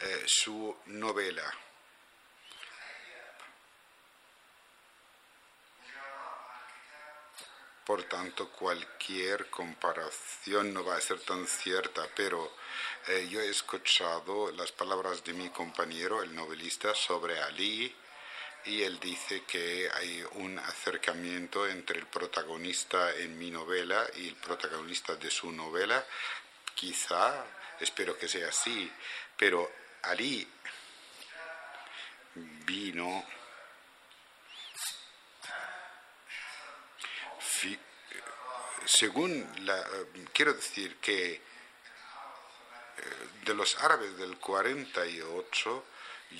eh, su novela. Por tanto, cualquier comparación no va a ser tan cierta, pero eh, yo he escuchado las palabras de mi compañero, el novelista, sobre Ali, y él dice que hay un acercamiento entre el protagonista en mi novela y el protagonista de su novela. Quizá, espero que sea así, pero Ali. Vino. Según la quiero decir que eh, de los árabes del 48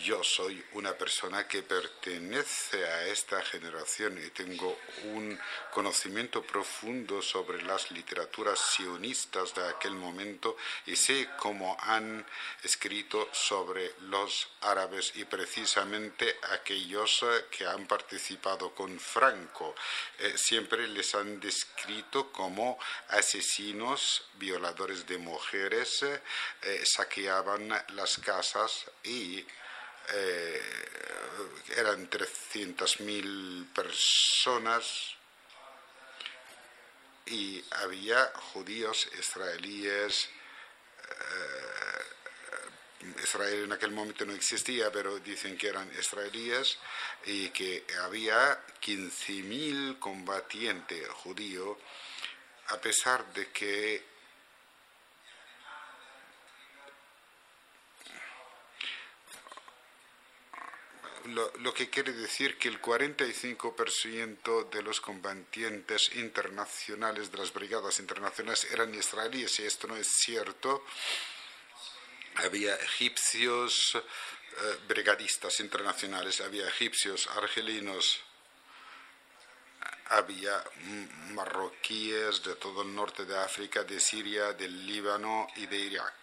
yo soy una persona que pertenece a esta generación y tengo un conocimiento profundo sobre las literaturas sionistas de aquel momento y sé cómo han escrito sobre los árabes y precisamente aquellos que han participado con Franco. Eh, siempre les han descrito como asesinos, violadores de mujeres, eh, saqueaban las casas y eh, eran 300.000 personas y había judíos israelíes. Eh, Israel en aquel momento no existía, pero dicen que eran israelíes y que había 15.000 combatientes judíos, a pesar de que lo, que quiere decir que el 45% de los combatientes internacionales de las brigadas internacionales eran israelíes, y esto no es cierto. Había egipcios, eh, brigadistas internacionales, había egipcios, argelinos, había marroquíes de todo el norte de África, de Siria, del Líbano y de Irak.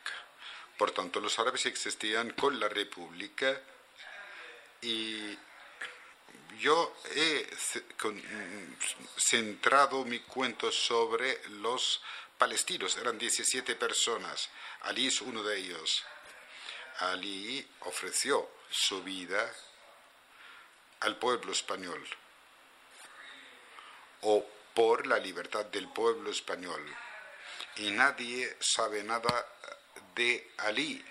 Por tanto, los árabes existían con la República y yo he centrado mi cuento sobre los palestinos. Eran 17 personas. Ali es uno de ellos. Ali ofreció su vida al pueblo español o por la libertad del pueblo español. Y nadie sabe nada de Ali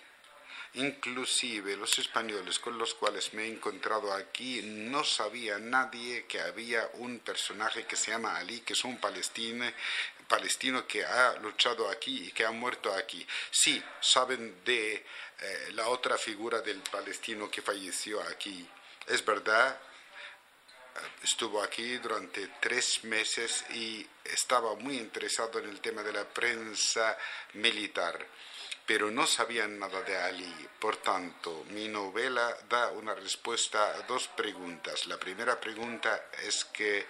Inclusive los españoles con los cuales me he encontrado aquí no sabía nadie que había un personaje que se llama Ali, que es un palestino, palestino que ha luchado aquí y que ha muerto aquí. Sí, saben de eh, la otra figura del palestino que falleció aquí. Es verdad, eh, estuvo aquí durante tres meses y estaba muy interesado en el tema de la prensa militar pero no sabían nada de Ali. Por tanto, mi novela da una respuesta a dos preguntas. La primera pregunta es que eh,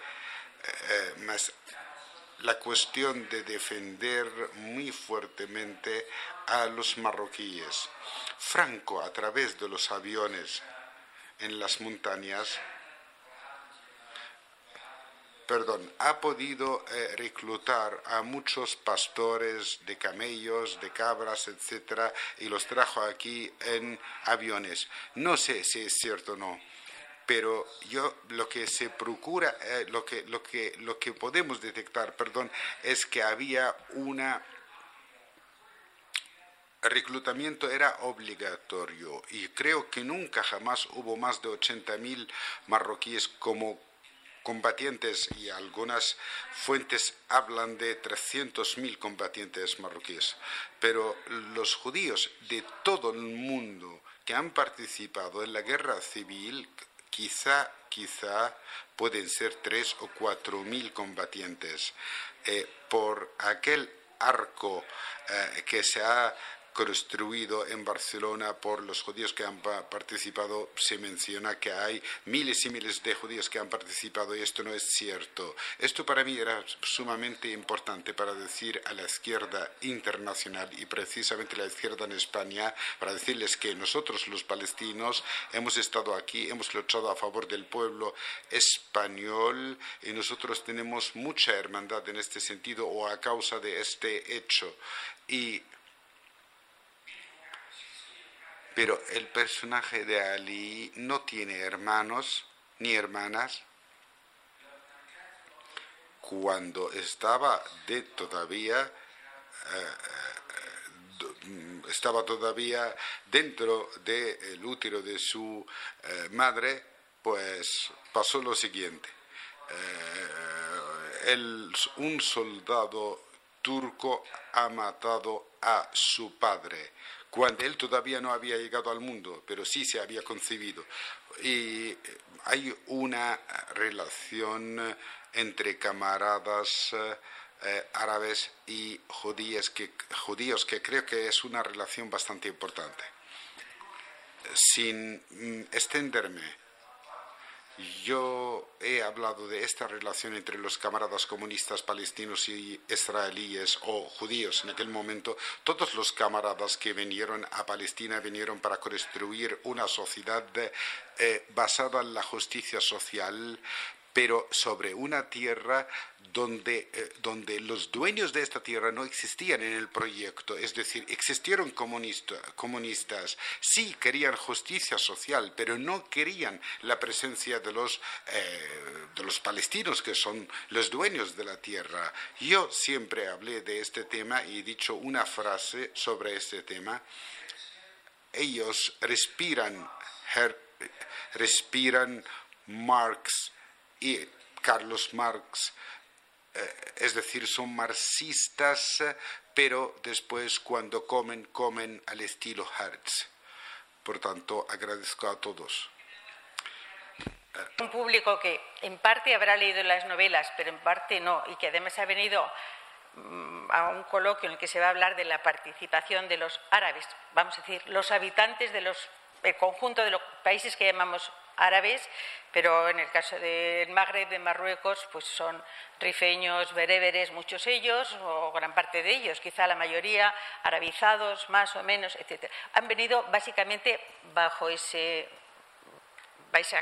la cuestión de defender muy fuertemente a los marroquíes. Franco, a través de los aviones en las montañas, perdón, ha podido eh, reclutar a muchos pastores de camellos, de cabras, etcétera, y los trajo aquí en aviones. No sé si es cierto o no, pero yo lo que se procura, eh, lo, que, lo, que, lo que podemos detectar, perdón, es que había una reclutamiento era obligatorio y creo que nunca jamás hubo más de 80.000 marroquíes como combatientes y algunas fuentes hablan de 300.000 combatientes marroquíes. Pero los judíos de todo el mundo que han participado en la guerra civil, quizá, quizá pueden ser 3 o 4.000 combatientes. Eh, por aquel arco eh, que se ha construido en Barcelona por los judíos que han participado, se menciona que hay miles y miles de judíos que han participado y esto no es cierto. Esto para mí era sumamente importante para decir a la izquierda internacional y precisamente la izquierda en España, para decirles que nosotros los palestinos hemos estado aquí, hemos luchado a favor del pueblo español y nosotros tenemos mucha hermandad en este sentido o a causa de este hecho. Y pero el personaje de Ali no tiene hermanos ni hermanas. Cuando estaba de todavía eh, eh, estaba todavía dentro del útero de su eh, madre, pues pasó lo siguiente. un soldado turco ha matado a su padre cuando él todavía no había llegado al mundo, pero sí se había concebido. Y eh, hay una relación entre camaradas eh, árabes y judíos que, judíos que creo que es una relación bastante importante. Sin mm, extenderme yo he hablado de esta relación entre los camaradas comunistas palestinos y israelíes o judíos en aquel momento. Todos los camaradas que vinieron a Palestina vinieron para construir una sociedad eh, basada en la justicia social, pero sobre una tierra donde, eh, donde los dueños de esta tierra no existían en el proyecto, es decir, existieron comunistas, sí querían justicia social, pero no querían la presencia de los, eh, de los palestinos que son los dueños de la tierra. Yo siempre hablé de este tema y he dicho una frase sobre este tema. Ellos respiran, respiran Marx y Carlos Marx, eh, es decir, son marxistas, pero después cuando comen, comen al estilo Hertz. Por tanto, agradezco a todos. Un público que en parte habrá leído las novelas, pero en parte no, y que además ha venido mm, a un coloquio en el que se va a hablar de la participación de los árabes, vamos a decir, los habitantes de el conjunto de los países que llamamos árabes, pero en el caso del Magreb, de Marruecos, pues son rifeños, bereberes, muchos ellos, o gran parte de ellos, quizá la mayoría, arabizados, más o menos, etc. Han venido básicamente bajo ese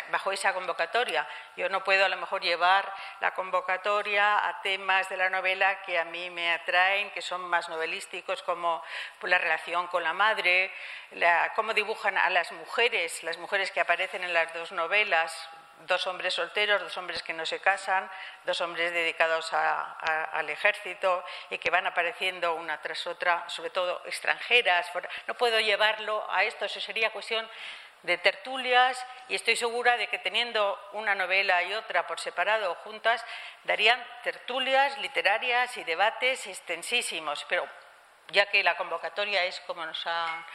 bajo esa convocatoria. Yo no puedo a lo mejor llevar la convocatoria a temas de la novela que a mí me atraen, que son más novelísticos, como pues, la relación con la madre, cómo dibujan a las mujeres, las mujeres que aparecen en las dos novelas, dos hombres solteros, dos hombres que no se casan, dos hombres dedicados al ejército y que van apareciendo una tras otra, sobre todo extranjeras. No puedo llevarlo a esto, eso sería cuestión de tertulias y estoy segura de que teniendo una novela y otra por separado o juntas darían tertulias literarias y debates extensísimos, pero ya que la convocatoria es como nos ha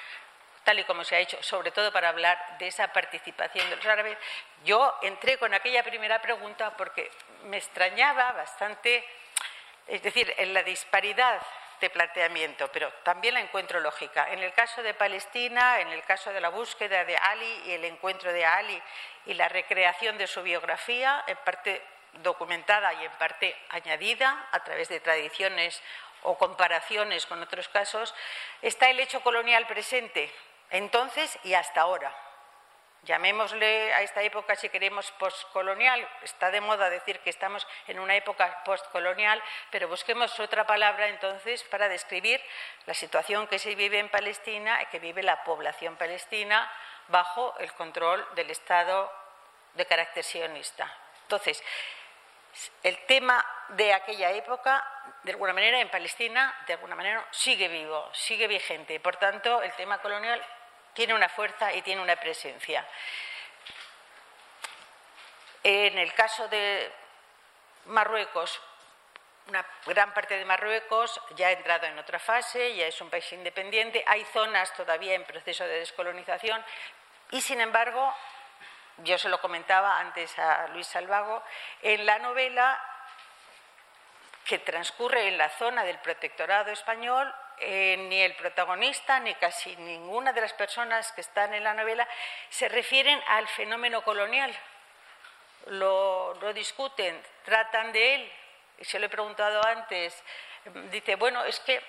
tal y como se ha hecho, sobre todo para hablar de esa participación de los árabes, yo entré con aquella primera pregunta porque me extrañaba bastante, es decir, en la disparidad de planteamiento, pero también la encuentro lógica. En el caso de Palestina, en el caso de la búsqueda de Ali y el encuentro de Ali y la recreación de su biografía, en parte documentada y en parte añadida a través de tradiciones o comparaciones con otros casos, está el hecho colonial presente entonces y hasta ahora llamémosle a esta época, si queremos, postcolonial. Está de moda decir que estamos en una época postcolonial, pero busquemos otra palabra entonces para describir la situación que se vive en Palestina y que vive la población palestina bajo el control del Estado de carácter sionista. Entonces, el tema de aquella época, de alguna manera, en Palestina, de alguna manera, sigue vivo, sigue vigente. Por tanto, el tema colonial tiene una fuerza y tiene una presencia. En el caso de Marruecos, una gran parte de Marruecos ya ha entrado en otra fase, ya es un país independiente, hay zonas todavía en proceso de descolonización y, sin embargo, yo se lo comentaba antes a Luis Salvago, en la novela que transcurre en la zona del protectorado español eh, ni el protagonista ni casi ninguna de las personas que están en la novela se refieren al fenómeno colonial. Lo, discuten, tratan de él. Y se lo he preguntado antes. Dice, bueno, es que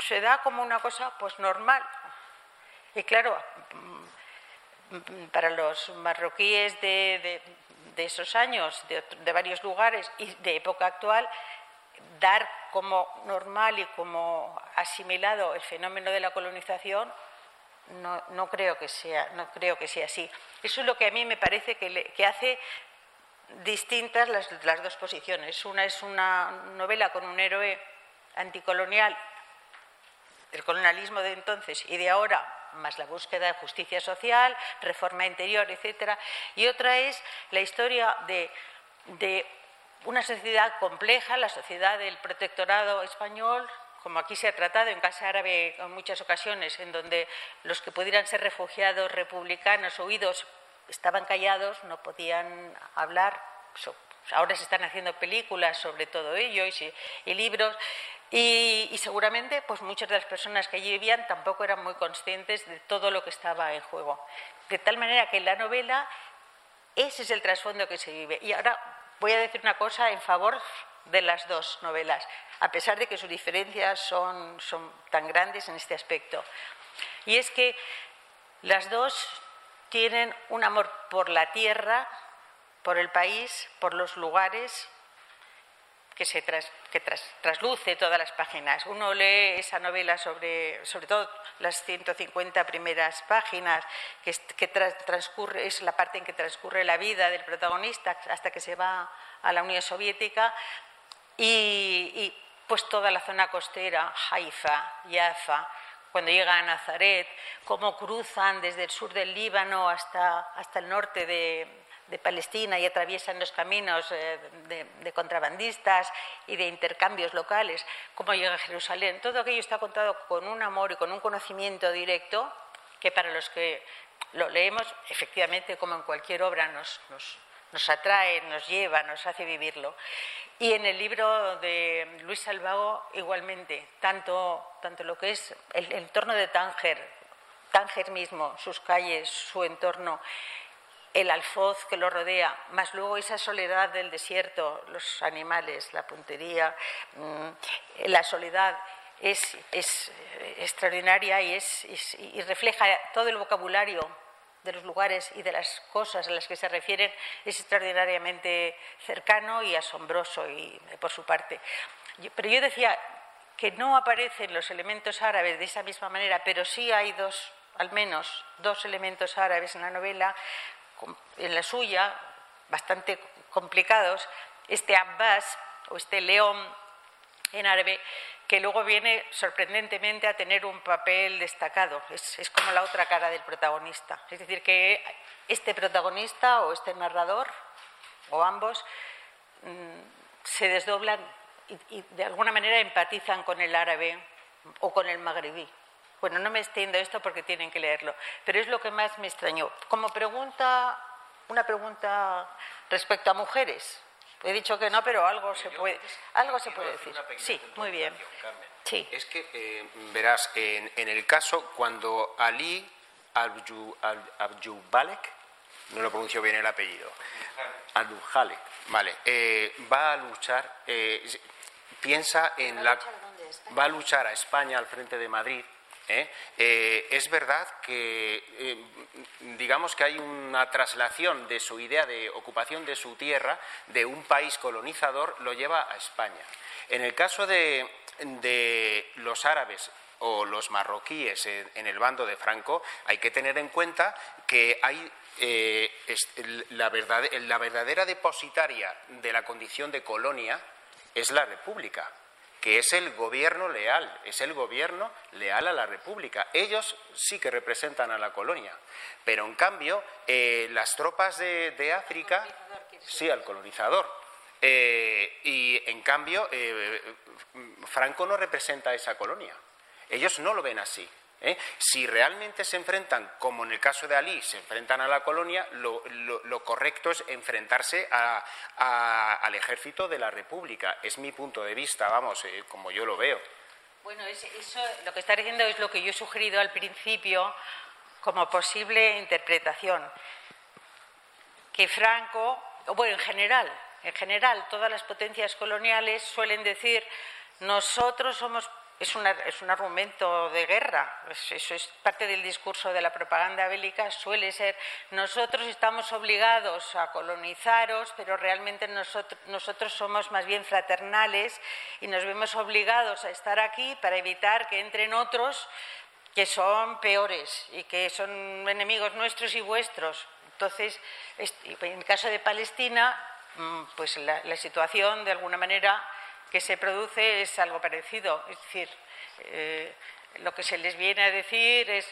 se da como una cosa pues normal. Y claro, para los marroquíes de, esos años, de varios lugares y de época actual, dar como normal y como asimilado el fenómeno de la colonización, no, creo, que sea, no creo que sea así. Eso es lo que a mí me parece que, hace distintas las, las, dos posiciones. Una es una novela con un héroe anticolonial, el colonialismo de entonces y de ahora, más la búsqueda de justicia social, reforma interior, etcétera, y otra es la historia de, de una sociedad compleja, la sociedad del protectorado español, como aquí se ha tratado en Casa Árabe en muchas ocasiones, en donde los que pudieran ser refugiados republicanos huidos estaban callados, no podían hablar. Ahora se están haciendo películas sobre todo ello y, libros. Y, y, seguramente pues muchas de las personas que allí vivían tampoco eran muy conscientes de todo lo que estaba en juego. De tal manera que en la novela ese es el trasfondo que se vive. Y ahora Voy a decir una cosa en favor de las dos novelas, a pesar de que sus diferencias son, tan grandes en este aspecto. Y es que las dos tienen un amor por la tierra, por el país, por los lugares, que, se que trasluce todas las páginas. Uno lee esa novela sobre, sobre todo las 150 primeras páginas, que, que transcurre, es la parte en que transcurre la vida del protagonista hasta que se va a la Unión Soviética, y, y pues toda la zona costera, Haifa, Jaffa, cuando llegan a Nazaret, cómo cruzan desde el sur del Líbano hasta, hasta el norte de, de Palestina y atraviesan los caminos eh, de, contrabandistas y de intercambios locales, cómo llega a Jerusalén. Todo aquello está contado con un amor y con un conocimiento directo que para los que lo leemos, efectivamente, como en cualquier obra, nos, nos, atrae, nos lleva, nos hace vivirlo. Y en el libro de Luis Salvago, igualmente, tanto, tanto lo que es el, entorno de Tánger, Tánger mismo, sus calles, su entorno, el alfoz que lo rodea, más luego esa soledad del desierto, los animales, la puntería, mm, la soledad es, eh, extraordinaria y, es, y refleja todo el vocabulario de los lugares y de las cosas a las que se refieren es extraordinariamente cercano y asombroso y, por su parte. pero yo decía que no aparecen los elementos árabes de esa misma manera, pero sí hay dos, al menos dos elementos árabes en la novela, en la suya, bastante complicados, este Abbas o este león en árabe, que luego viene sorprendentemente a tener un papel destacado. Es, como la otra cara del protagonista. Es decir, que este protagonista o este narrador, o ambos, mm, se desdoblan y, de alguna manera empatizan con el árabe o con el magrebí. Bueno, no me extiendo esto porque tienen que leerlo, pero es lo que más me extrañó. Como pregunta, una pregunta respecto a mujeres, He dicho que no, pero algo se puede, algo se puede decir. Sí, muy bien. Sí. Es que, eh, verás, en, el caso cuando Ali Abjubalek, no lo pronuncio bien el apellido, Abjubalek, vale, eh, va a luchar, eh, piensa en la... Va a luchar a España al frente de Madrid ¿eh? Eh, es verdad que, eh, digamos que hay una traslación de su idea de ocupación de su tierra de un país colonizador, lo lleva a España. En el caso de, los árabes o los marroquíes en, el bando de Franco, hay que tener en cuenta que hay la, la verdadera depositaria de la condición de colonia es la República que es el gobierno leal, es el gobierno leal a la República. Ellos sí que representan a la colonia, pero en cambio eh, las tropas de, África, sí, al colonizador. Eh, y en cambio eh, Franco no representa a esa colonia. Ellos no lo ven así. ¿Eh? Si realmente se enfrentan, como en el caso de Ali, se enfrentan a la colonia, lo, correcto es enfrentarse al ejército de la República. Es mi punto de vista, vamos, eh, como yo lo veo. Bueno, eso lo que está diciendo es lo que yo he sugerido al principio como posible interpretación. Que Franco, bueno, en general, en general, todas las potencias coloniales suelen decir nosotros somos es, es, un argumento de guerra, eso es parte del discurso de la propaganda bélica, suele ser nosotros estamos obligados a colonizaros, pero realmente nosotros, nosotros somos más bien fraternales y nos vemos obligados a estar aquí para evitar que entren otros que son peores y que son enemigos nuestros y vuestros. Entonces, en el caso de Palestina, mm, pues la situación de alguna manera que se produce es algo parecido. Es decir, eh, lo que se les viene a decir es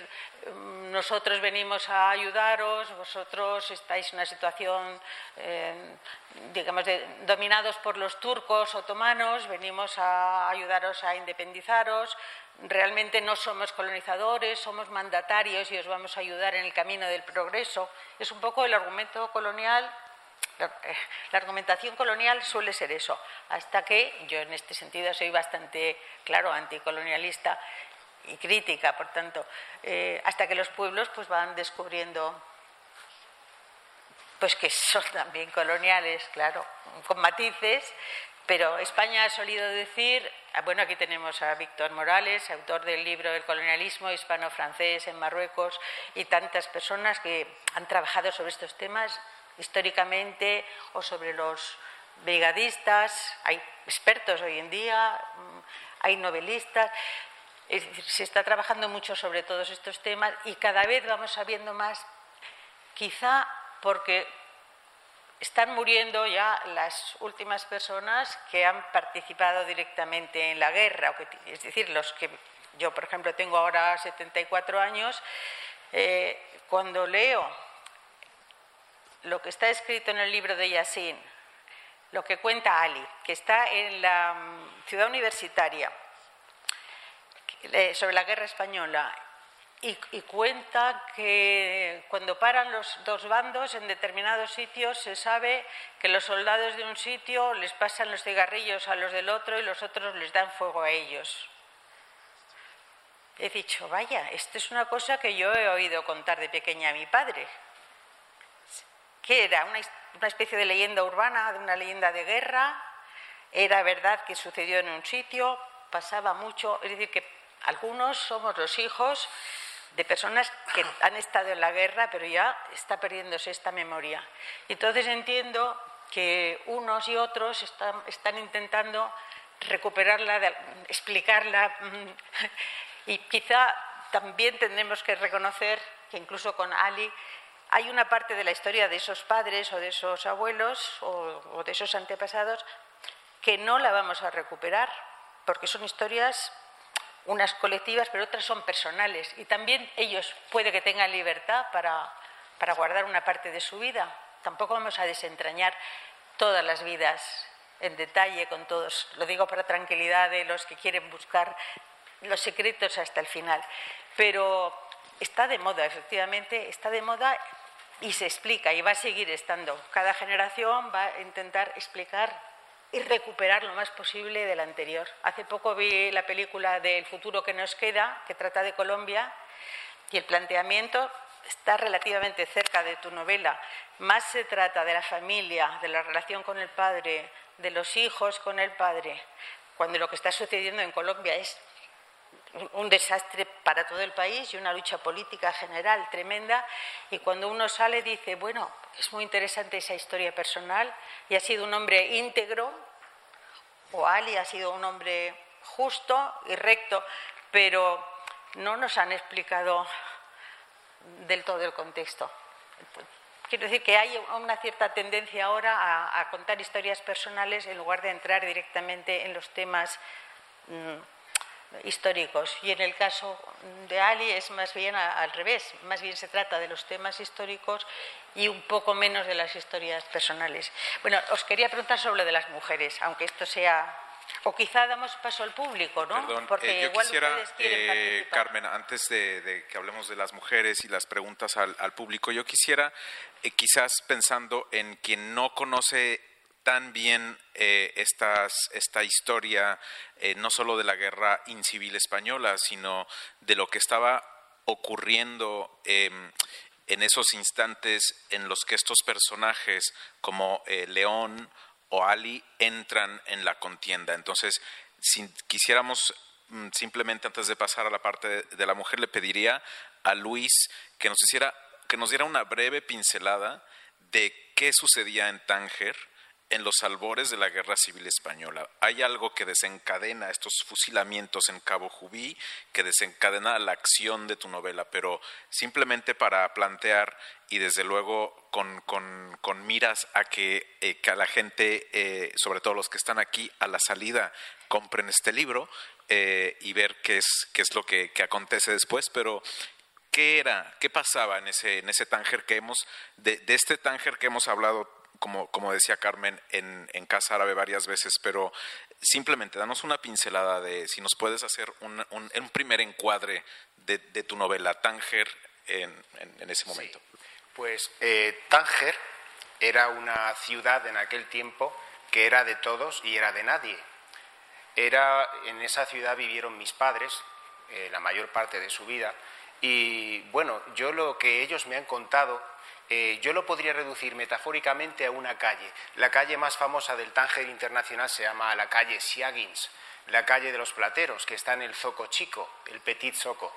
mm, nosotros venimos a ayudaros, vosotros estáis en una situación, eh, digamos, dominados por los turcos otomanos, venimos a ayudaros a independizaros, realmente no somos colonizadores, somos mandatarios y os vamos a ayudar en el camino del progreso. Es un poco el argumento colonial eh, la argumentación colonial suele ser eso, hasta que yo en este sentido soy bastante, claro, anticolonialista y crítica, por tanto, eh, hasta que los pueblos pues van descubriendo pues que son también coloniales, claro, con matices, pero España ha solido decir, ah, bueno, aquí tenemos a Víctor Morales, autor del libro El colonialismo hispano-francés en Marruecos, y tantas personas que han trabajado sobre estos temas históricamente o sobre los brigadistas, hay expertos hoy en día, mm, hay novelistas. Se está trabajando mucho sobre todos estos temas y cada vez vamos sabiendo más, quizá porque están muriendo ya las últimas personas que han participado directamente en la guerra, es decir, los que yo, por ejemplo, tengo ahora 74 años, eh, cuando leo lo que está escrito en el libro de Yassin, lo que cuenta Ali, que está en la mm, ciudad universitaria, sobre la guerra española, y, cuenta que cuando paran los dos bandos en determinados sitios se sabe que los soldados de un sitio les pasan los cigarrillos a los del otro y los otros les dan fuego a ellos. He dicho, vaya, esto es una cosa que yo he oído contar de pequeña a mi padre. Que era? Una, una especie de leyenda urbana, de una leyenda de guerra. Era verdad que sucedió en un sitio, pasaba mucho. Es decir, que algunos somos los hijos de personas que han estado en la guerra, pero ya está perdiéndose esta memoria. Entonces entiendo que unos y otros están, intentando recuperarla, explicarla, y quizá también tendremos que reconocer que incluso con Ali hay una parte de la historia de esos padres o de esos abuelos o de esos antepasados que no la vamos a recuperar, porque son historias unas colectivas, pero otras son personales. Y también ellos puede que tengan libertad para, para guardar una parte de su vida. Tampoco vamos a desentrañar todas las vidas en detalle con todos. Lo digo para tranquilidad de los que quieren buscar los secretos hasta el final. Pero está de moda, efectivamente, está de moda y se explica y va a seguir estando. Cada generación va a intentar explicar y recuperar lo más posible del anterior. Hace poco vi la película del futuro que nos queda, que trata de Colombia, y el planteamiento está relativamente cerca de tu novela. Más se trata de la familia, de la relación con el padre, de los hijos con el padre, cuando lo que está sucediendo en Colombia es un desastre para todo el país y una lucha política general tremenda. Y cuando uno sale dice, bueno, es muy interesante esa historia personal y ha sido un hombre íntegro, o Ali ha sido un hombre justo y recto, pero no nos han explicado del todo el contexto. Quiero decir que hay una cierta tendencia ahora a, contar historias personales en lugar de entrar directamente en los temas mm, históricos. Y en el caso de Ali es más bien al revés, más bien se trata de los temas históricos y un poco menos de las historias personales. Bueno, os quería preguntar sobre lo de las mujeres, aunque esto sea o quizá damos paso al público, ¿no? Perdón, Porque eh, yo quisiera, eh, Carmen, antes de, que hablemos de las mujeres y las preguntas al, público, yo quisiera, eh, quizás pensando en quien no conoce tan bien eh, esta historia, eh, no solo de la guerra incivil española, sino de lo que estaba ocurriendo em, en esos instantes en los que estos personajes como eh, León o Ali entran en la contienda. Entonces, si quisiéramos mm, simplemente antes de pasar a la parte de, la mujer, le pediría a Luis que nos hiciera, que nos diera una breve pincelada de qué sucedía en Tánger en los albores de la Guerra Civil Española. Hay algo que desencadena estos fusilamientos en Cabo Jubí, que desencadena la acción de tu novela, pero simplemente para plantear y desde luego con, con, miras a que, eh, a la gente, eh, sobre todo los que están aquí a la salida, compren este libro eh, y ver qué es, qué es lo que, que acontece después, pero ¿qué era, qué pasaba en ese, en ese Tánger que hemos, de, de este Tánger que hemos hablado como, como decía Carmen, en, en, Casa Árabe varias veces, pero simplemente danos una pincelada de si nos puedes hacer un, un, primer encuadre de, de, tu novela Tánger en, en, ese momento. Pues eh, Tánger era una ciudad en aquel tiempo que era de todos y era de nadie. Era, en esa ciudad vivieron mis padres eh, la mayor parte de su vida y bueno, yo lo que ellos me han contado eh, yo lo podría reducir metafóricamente a una calle. La calle más famosa del Tánger Internacional se llama la calle Siagins, la calle de los plateros, que está en el Zoco Chico, el Petit Zoco.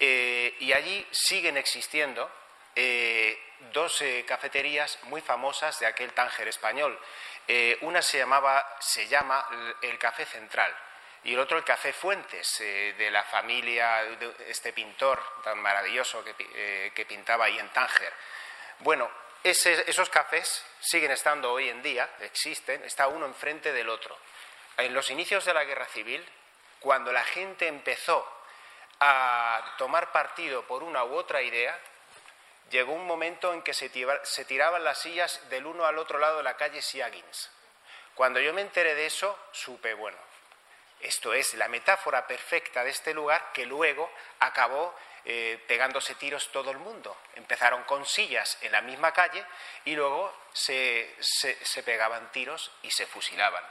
Eh, y allí siguen existiendo eh, dos cafeterías muy famosas de aquel Tánger español. una se, llamaba, se llama el Café Central y el otro el Café Fuentes, de la familia de este pintor tan maravilloso que, que pintaba ahí en Tánger. Bueno, esos cafés siguen estando hoy en día, existen, está uno enfrente del otro. En los inicios de la guerra civil, cuando la gente empezó a tomar partido por una u otra idea, llegó un momento en que se, tiraban las sillas del uno al otro lado de la calle Siagins. Cuando yo me enteré de eso, supe, bueno, Esto es la metáfora perfecta de este lugar que luego acabó eh, pegándose tiros todo el mundo. Empezaron con sillas en la misma calle y luego se, pegaban tiros y se fusilaban.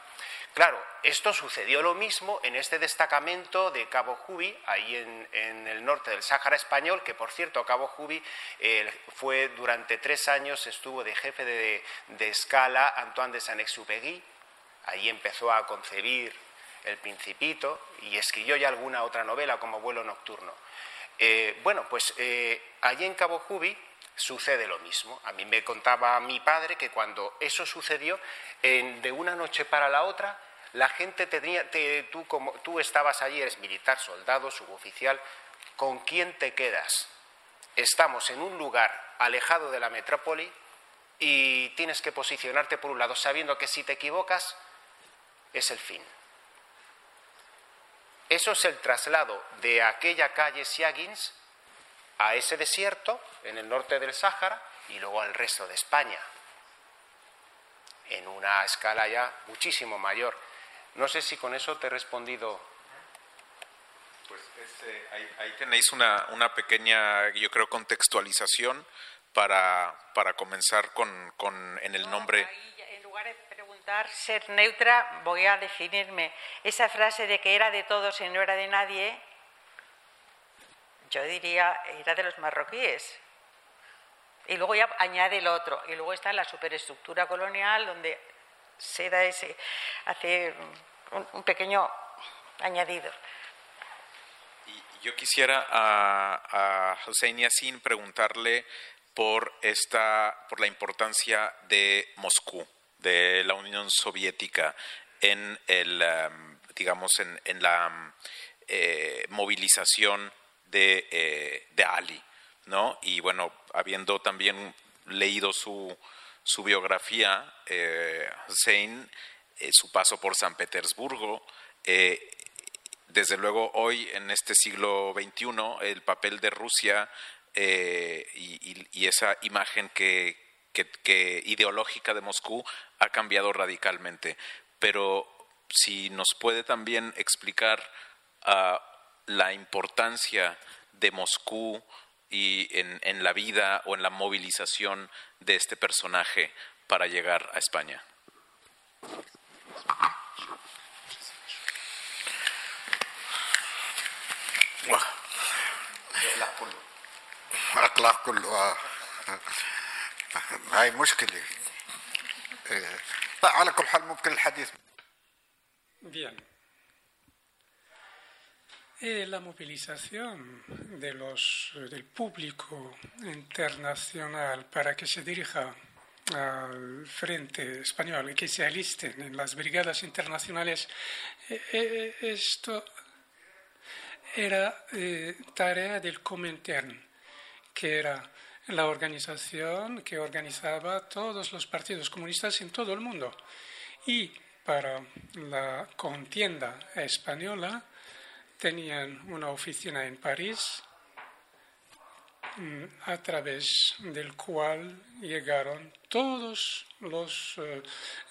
Claro, esto sucedió lo mismo en este destacamento de Cabo Jubi, ahí en, el norte del Sáhara español, que por cierto, Cabo Jubi eh, fue durante tres años, estuvo de jefe de, de escala Antoine de Saint-Exupéry, ahí empezó a concebir el Principito y escribió ya alguna otra novela como Vuelo Nocturno. Eh, bueno, pues eh, allí en Cabo Jubi sucede lo mismo. A mí me contaba mi padre que cuando eso sucedió, de una noche para la otra, la gente tenía, tú, como, tú estabas allí, eres militar, soldado, suboficial, ¿con quién te quedas? Estamos en un lugar alejado de la metrópoli y tienes que posicionarte por un lado, sabiendo que si te equivocas es el fin. Eso es el traslado de aquella calle Siagins a ese desierto en el norte del Sáhara y luego al resto de España, en una escala ya muchísimo mayor. No sé si con eso te he respondido. Pues este, ahí, tenéis una, una, pequeña, yo creo, contextualización para, para comenzar con, con en el nombre ser neutra, voy a definirme. Esa frase de que era de todos y no era de nadie, yo diría, era de los marroquíes. Y luego ya añade el otro. Y luego está la superestructura colonial, donde se da ese, hace un, pequeño añadido. Yo quisiera a, a Hussein Yassin preguntarle por esta, por la importancia de Moscú de la Unión Soviética en el, um, digamos, en, la um, eh, movilización de, eh, de, Ali, ¿no? Y bueno, habiendo también leído su, su biografía, eh, Hussein, su paso por San Petersburgo, desde luego hoy en este siglo XXI el papel de Rusia y, esa imagen que, que, ideológica de Moscú ha cambiado radicalmente. Pero si nos puede también explicar ah, la importancia de Moscú y en, la vida o en la movilización de este personaje para llegar a España. هاي مشكلة على كل حال ممكن الحديث Bien. Eh, la movilización de los, del público internacional para que se dirija al frente español y que se alisten en las brigadas internacionales, eh, eh, esto era tarea del Comintern, que era la organización que organizaba todos los partidos comunistas en todo el mundo. Y para la contienda española tenían una oficina en París mm, a través del cual llegaron todos los eh,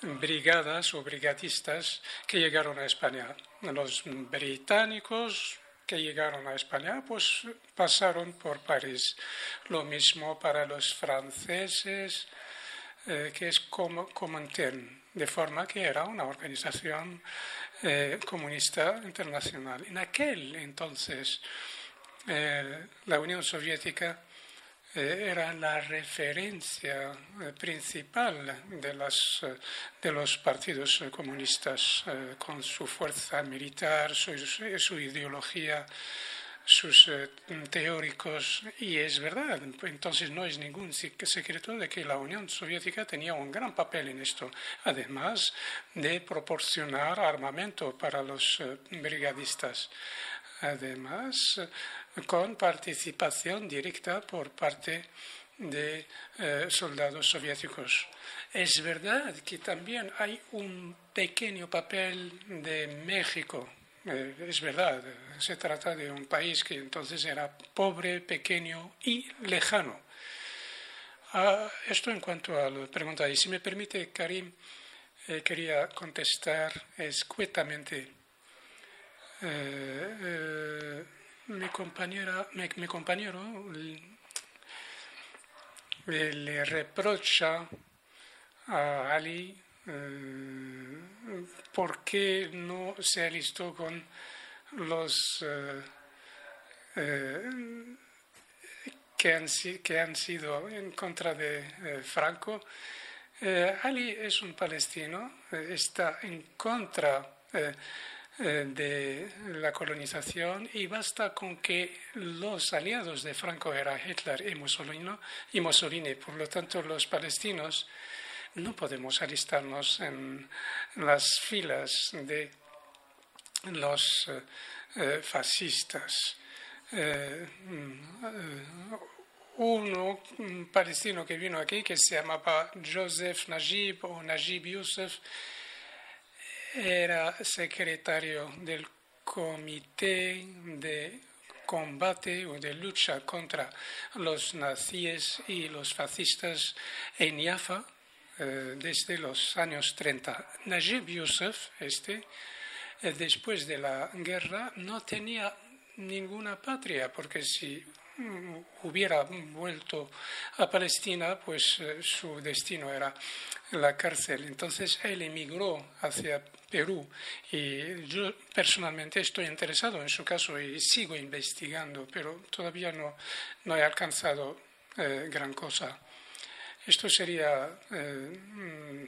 brigadas o brigadistas que llegaron a España, los británicos, que llegaron a España, pues pasaron por París. Lo mismo para los franceses, eh, que es como Comintern, de forma que era una organización eh, comunista internacional. En aquel entonces, eh, la Unión Soviética era la referencia eh, principal eh, de los partidos comunistas con su fuerza militar, su, su ideología, sus teóricos, y es verdad, entonces no es ningún secreto de que la Unión Soviética tenía un gran papel en esto, además de proporcionar armamento para los brigadistas. Además, con participación directa por parte de eh, soldados soviéticos. Es verdad que también hay un pequeño papel de México. Eh, es verdad, se trata de un país que entonces era pobre, pequeño y lejano. Ah, esto en cuanto a la pregunta. Y si me permite, Karim, eh, quería contestar escuetamente mi, compañera, mi, compañero le, reprocha a Ali por qué no se alistó con los que han, que han sido en contra de eh, Franco. Eh, Ali es un palestino, eh, está en contra de la colonización y basta con que los aliados de Franco eran Hitler y Mussolini, y Mussolini. Por lo tanto, los palestinos no podemos alistarnos en las filas de los fascistas. Mm, uno, un palestino que vino aquí, que se llamaba Joseph Najib o Najib Youssef, era secretario del Comité de Combate o de Lucha contra los nazíes y los fascistas en Jaffa eh, desde los años 30. Najib Youssef, este, eh, después de la guerra, no tenía ninguna patria, porque si hubiera vuelto a Palestina, pues eh, su destino era la cárcel. Entonces él emigró hacia Perú y yo personalmente estoy interesado en su caso y sigo investigando, pero todavía no, no he alcanzado eh, gran cosa. Esto sería eh, mm,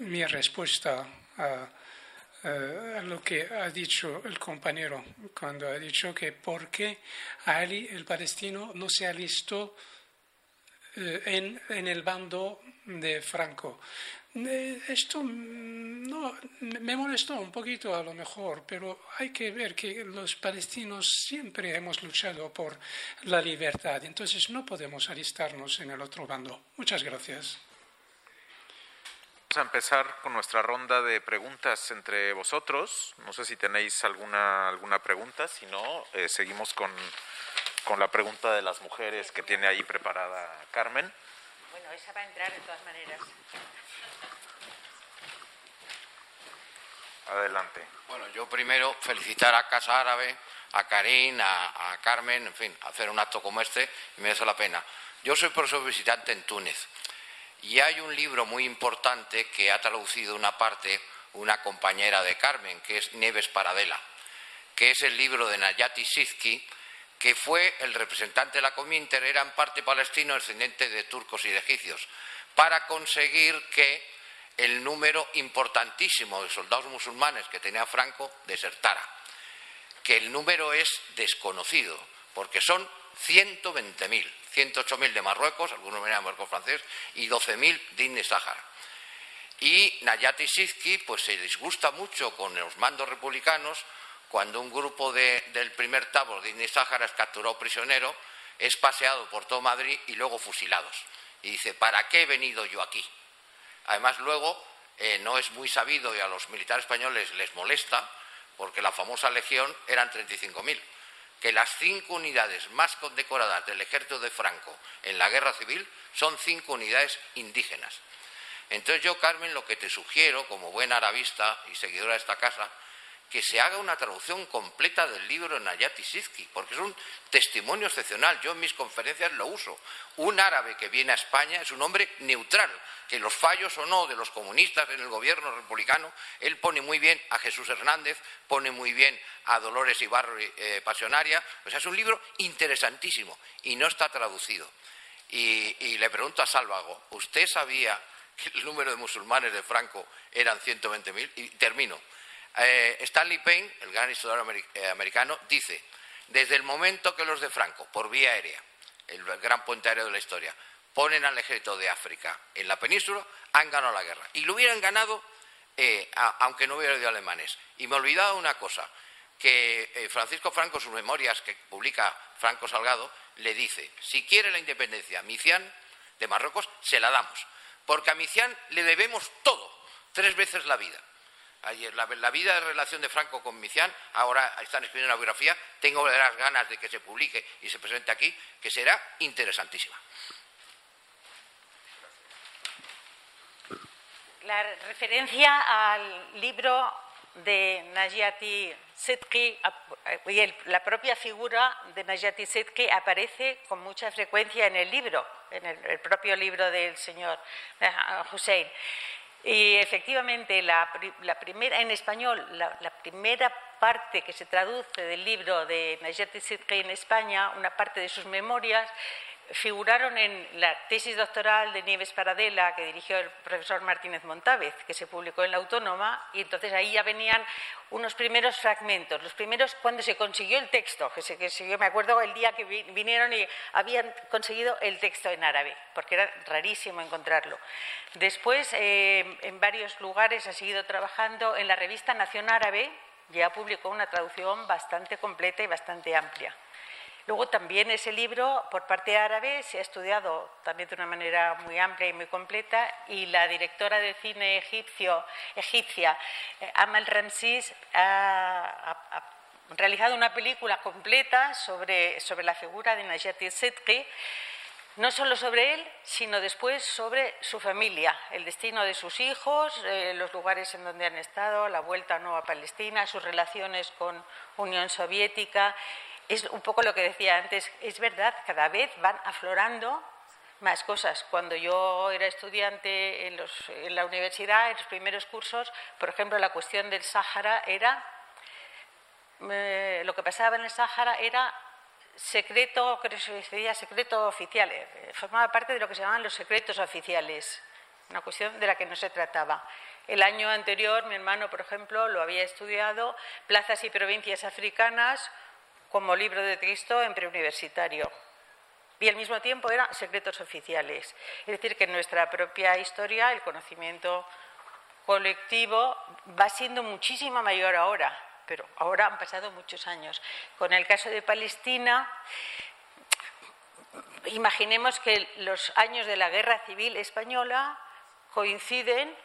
mi respuesta a eh, lo que ha dicho el compañero cuando ha dicho que por qué Ali, el palestino, no se alistó eh, en, en, el bando de Franco. Eh, esto no, me molestó un poquito a lo mejor, pero hay que ver que los palestinos siempre hemos luchado por la libertad, entonces no podemos alistarnos en el otro bando. Muchas gracias a empezar con nuestra ronda de preguntas entre vosotros. No sé si tenéis alguna, alguna pregunta, si no, eh, seguimos con, con, la pregunta de las mujeres que tiene ahí preparada Carmen. Bueno, esa va a entrar de todas maneras. Adelante. Bueno, yo primero felicitar a Casa Árabe, a Karim, a, a Carmen, en fin, hacer un acto como este me merece la pena. Yo soy profesor visitante en Túnez y hay un libro muy importante que ha traducido una parte una compañera de Carmen, que es Nieves Paradela, que es el libro de Nayati Sizki, que fue el representante de la Cominter, era en parte palestino, descendiente de turcos y de egipcios, para conseguir que el número importantísimo de soldados musulmanes que tenía Franco desertara. Que el número es desconocido, porque son 120.000. 108.000 de Marruecos, algunos venían de Marruecos francés, y 12.000 de Sahara. Y Nayati Sizki pues, se disgusta mucho con los mandos republicanos cuando un grupo del primer tabor de Sahara es capturado prisionero, es paseado por todo Madrid y luego fusilados. Y dice, ¿para qué he venido yo aquí? Además, luego eh, no es muy sabido y a los militares españoles les molesta porque la famosa legión eran 35.000 que las cinco unidades más condecoradas del ejército de Franco en la guerra civil son cinco unidades indígenas. Entonces yo, Carmen, lo que te sugiero, como buena arabista y seguidora de esta casa, que se haga una traducción completa del libro Nayati Sizki, porque es un testimonio excepcional. Yo en mis conferencias lo uso. Un árabe que viene a España es un hombre neutral, que los fallos o no de los comunistas en el gobierno republicano, él pone muy bien a Jesús Hernández, pone muy bien a Dolores Ibarro eh, Pasionaria. O sea, es un libro interesantísimo y no está traducido. Y, y le pregunto a Sálvago, ¿usted sabía que el número de musulmanes de Franco eran 120.000? Y termino. Eh, Stanley Payne, el gran historiador eh, americano, dice, desde el momento que los de Franco, por vía aérea, el gran puente aéreo de la historia, ponen al ejército de África en la península, han ganado la guerra. Y lo hubieran ganado eh, aunque no hubiera habido alemanes. Y me he olvidado una cosa, que Francisco Franco, sus memorias que publica Franco Salgado, le dice, si quiere la independencia Micián de Marruecos, se la damos. Porque a Micián le debemos todo, tres veces la vida. Ayer, la, vida de relación de Franco con Micián, ahora están escribiendo una biografía, tengo las ganas de que se publique y se presente aquí, que será interesantísima. La referencia al libro de Najati Sidki y la propia figura de Najati Sidki aparece con mucha frecuencia en el libro, en el, propio libro del señor eh, Hussein. Y efectivamente, la, primera, en español, la, la, primera parte que se traduce del libro de Najati Sidki en España, una parte de sus memorias, figuraron en la tesis doctoral de Nieves Paradela que dirigió el profesor Martínez Montávez, que se publicó en la Autónoma, y entonces ahí ya venían unos primeros fragmentos, los primeros cuando se consiguió el texto, que, se, que yo me acuerdo el día que vinieron y habían conseguido el texto en árabe, porque era rarísimo encontrarlo. Después, eh, en varios lugares ha seguido trabajando en la revista Nación Árabe, ya publicó una traducción bastante completa y bastante amplia. Luego también ese libro, por parte árabe, se ha estudiado también de una manera muy amplia y muy completa y la directora de cine egipcio, egipcia, eh, Amal Ramsis, ha, realizado una película completa sobre, sobre la figura de Najati Sedki, no solo sobre él, sino después sobre su familia, el destino de sus hijos, eh, los lugares en donde han estado, la vuelta a Palestina, sus relaciones con Unión Soviética es un poco lo que decía antes, es verdad, cada vez van aflorando más cosas. Cuando yo era estudiante en, la universidad, en los primeros cursos, por ejemplo, la cuestión del Sáhara era, eh, lo que pasaba en el Sáhara era secreto, creo que se secreto oficial, eh, formaba parte de lo que se llamaban los secretos oficiales, una cuestión de la que no se trataba. El año anterior, mi hermano, por ejemplo, lo había estudiado, plazas y provincias africanas, como libro de texto en preuniversitario. Y al mismo tiempo eran secretos oficiales. Es decir, que en nuestra propia historia el conocimiento colectivo va siendo muchísimo mayor ahora, pero ahora han pasado muchos años. Con el caso de Palestina, imaginemos que los años de la guerra civil española coinciden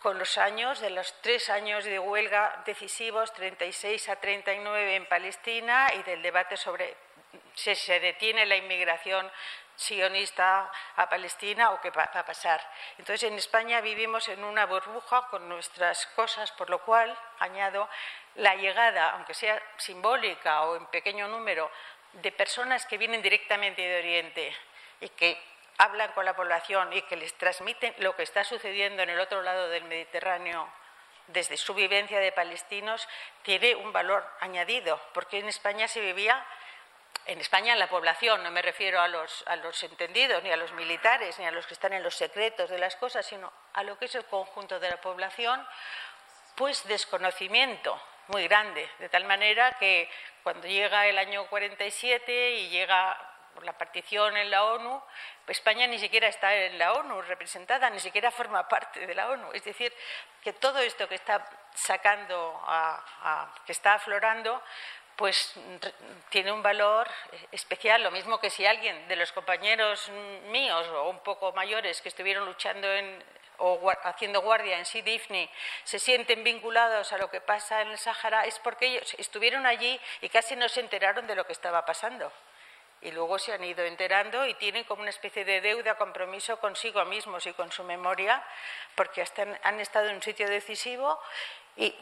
con los años de los tres años de huelga decisivos, 36 a 39 en Palestina, y del debate sobre si se detiene la inmigración sionista a Palestina o qué va a pasar. Entonces, en España vivimos en una burbuja con nuestras cosas, por lo cual, añado, la llegada, aunque sea simbólica o en pequeño número, de personas que vienen directamente de Oriente y que hablan con la población y que les transmiten lo que está sucediendo en el otro lado del Mediterráneo desde su vivencia de palestinos, tiene un valor añadido, porque en España se vivía, en España la población, no me refiero a los, a los entendidos, ni a los militares, ni a los que están en los secretos de las cosas, sino a lo que es el conjunto de la población, pues desconocimiento muy grande, de tal manera que cuando llega el año 47 y llega por la partición en la ONU, España ni siquiera está en la ONU representada, ni siquiera forma parte de la ONU. Es decir, que todo esto que está sacando, que está aflorando, pues tiene un valor especial, lo mismo que si alguien de los compañeros míos o un poco mayores que estuvieron luchando o haciendo guardia en Sidifni se sienten vinculados a lo que pasa en el Sáhara, es porque ellos estuvieron allí y casi no se enteraron de lo que estaba pasando y luego se han ido enterando y tienen como una especie de deuda, compromiso consigo mismos y con su memoria, porque han estado en un sitio decisivo y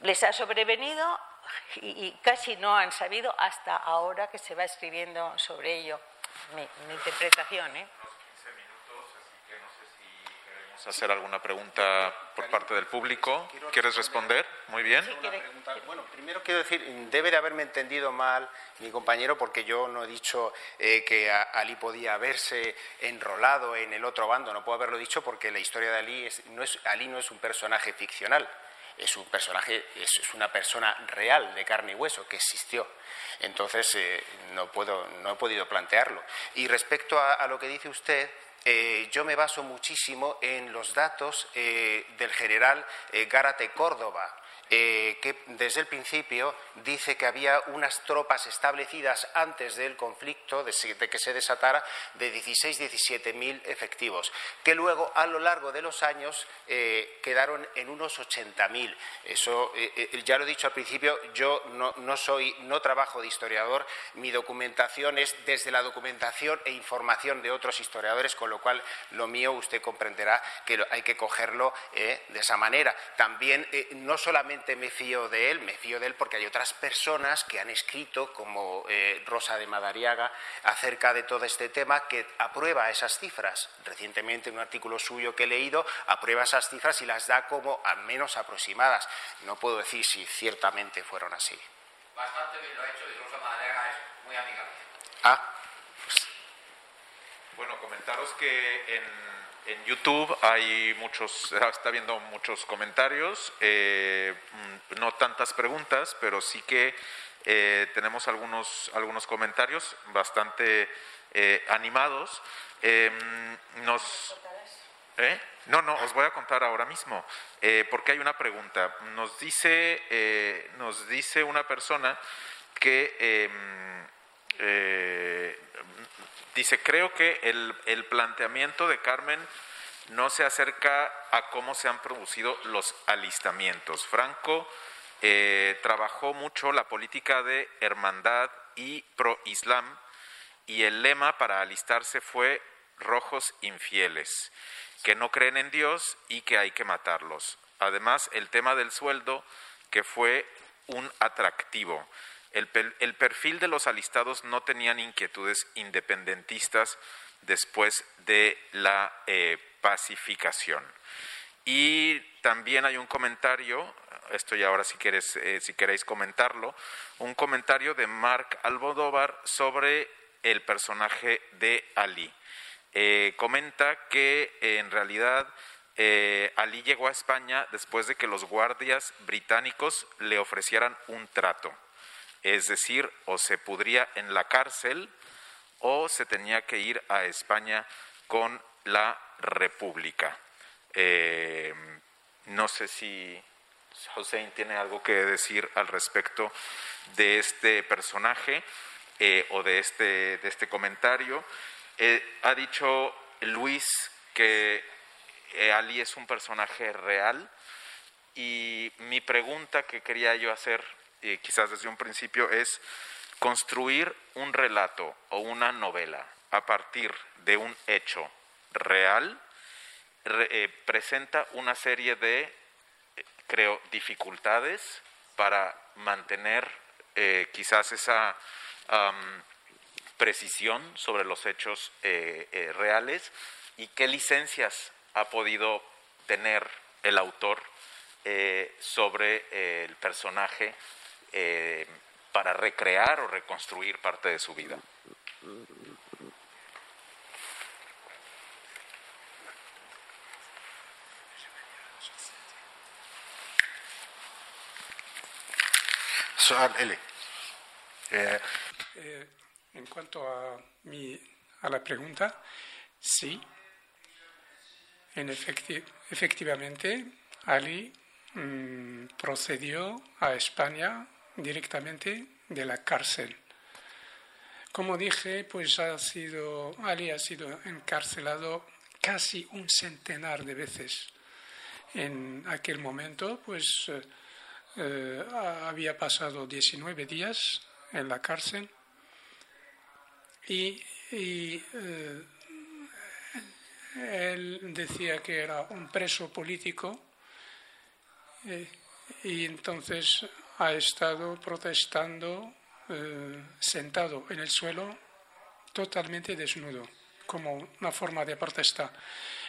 les ha sobrevenido y, casi no han sabido hasta ahora que se va escribiendo sobre ello. Mi, mi interpretación, ¿eh? Hacer alguna pregunta por parte del público. ¿Quieres responder? Muy bien. Bueno, primero quiero decir, debe de haberme entendido mal mi compañero porque yo no he dicho eh, que Ali podía haberse enrolado en el otro bando. No puedo haberlo dicho porque la historia de Ali, no es, Ali no es un personaje ficcional es un personaje, es, una persona real, de carne y hueso, que existió. Entonces, eh, no, puedo, no he podido plantearlo. Y respecto a lo que dice usted, eh, yo me baso muchísimo en los datos eh, del general eh, Gárate Córdoba, eh, que desde el principio dice que había unas tropas establecidas antes del conflicto, de, que se desatara, de 16-17 mil efectivos, que luego a lo largo de los años eh, quedaron en unos 80 mil. Eso eh, ya lo he dicho al principio, yo no, no, soy, no trabajo de historiador, mi documentación es desde la documentación e información de otros historiadores, con lo cual lo mío usted comprenderá que hay que cogerlo de esa manera. También no solamente solamente me fío de él, me fío de él porque hay otras personas que han escrito, como eh, Rosa de Madariaga, acerca de todo este tema, que aprueba esas cifras. Recientemente, en un artículo suyo que he leído, aprueba esas cifras y las da como al menos aproximadas. No puedo decir si ciertamente fueron así. Bastante bien lo ha hecho y Rosa Madariaga es muy amiga Ah, Bueno, comentaros que en, en YouTube hay muchos, está viendo muchos comentarios, eh, no tantas preguntas, pero sí que eh, tenemos algunos, algunos comentarios bastante eh, animados. Eh, nos, ¿Eh? No, no, os voy a contar ahora mismo, porque hay una pregunta. Nos dice, nos dice una persona que eh, dice, creo que el, el planteamiento de Carmen no se acerca a cómo se han producido los alistamientos. Franco eh, trabajó mucho la política de hermandad y pro-islam y el lema para alistarse fue rojos infieles, que no creen en Dios y que hay que matarlos. Además, el tema del sueldo, que fue un atractivo. El, perfil de los alistados no tenían inquietudes independentistas después de la eh, pacificación. Y también hay un comentario, esto ya ahora si, eh, si queréis comentarlo, un comentario de Mark Almodóvar sobre el personaje de Ali. Eh, comenta que en realidad Ali llegó a España después de que los guardias británicos le ofrecieran un trato. Es decir, o se pudría en la cárcel o se tenía que ir a España con la República. Eh, no sé si Hussein tiene algo que decir al respecto de este personaje eh, o de este, de este comentario. Eh, ha dicho Luis que Ali es un personaje real y mi pregunta que quería yo hacer, eh, quizás desde un principio, es construir un relato o una novela a partir de un hecho real re- eh, presenta una serie de, eh, creo, dificultades para mantener eh, quizás esa precisión sobre los hechos reales y qué licencias ha podido tener el autor sobre el personaje eh, para recrear o reconstruir parte de su vida. Soal ah, L. Eh, eh, en cuanto a, mi, a la pregunta, sí, en efectivamente, Ali mm, procedió a España directamente de la cárcel. Como dije, pues ha sido, Ali ha sido encarcelado casi un centenar de veces. En aquel momento, pues eh, eh, había pasado 19 días en la cárcel y, eh, él decía que era un preso político y entonces ha estado protestando eh, sentado en el suelo totalmente desnudo como una forma de protestar.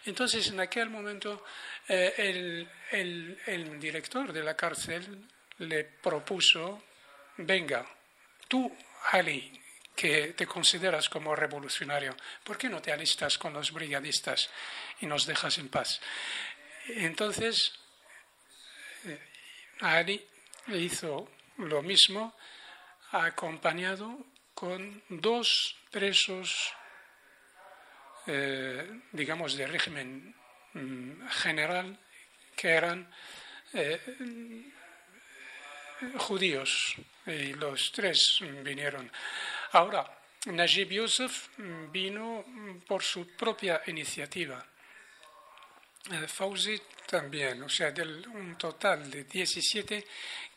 Entonces, en aquel momento, eh, el, el- el director de la cárcel le propuso, venga, tú, Ali, que te consideras como revolucionario, ¿por qué no te alistas con los brigadistas y nos dejas en paz? Entonces, eh, Ali hizo lo mismo, acompañado con dos presos, eh, digamos, de régimen mm, general, que eran eh, judíos, y los tres vinieron. Ahora, Najib Yusuf vino por su propia iniciativa. Eh, Fauzi también, o sea, del un total de 17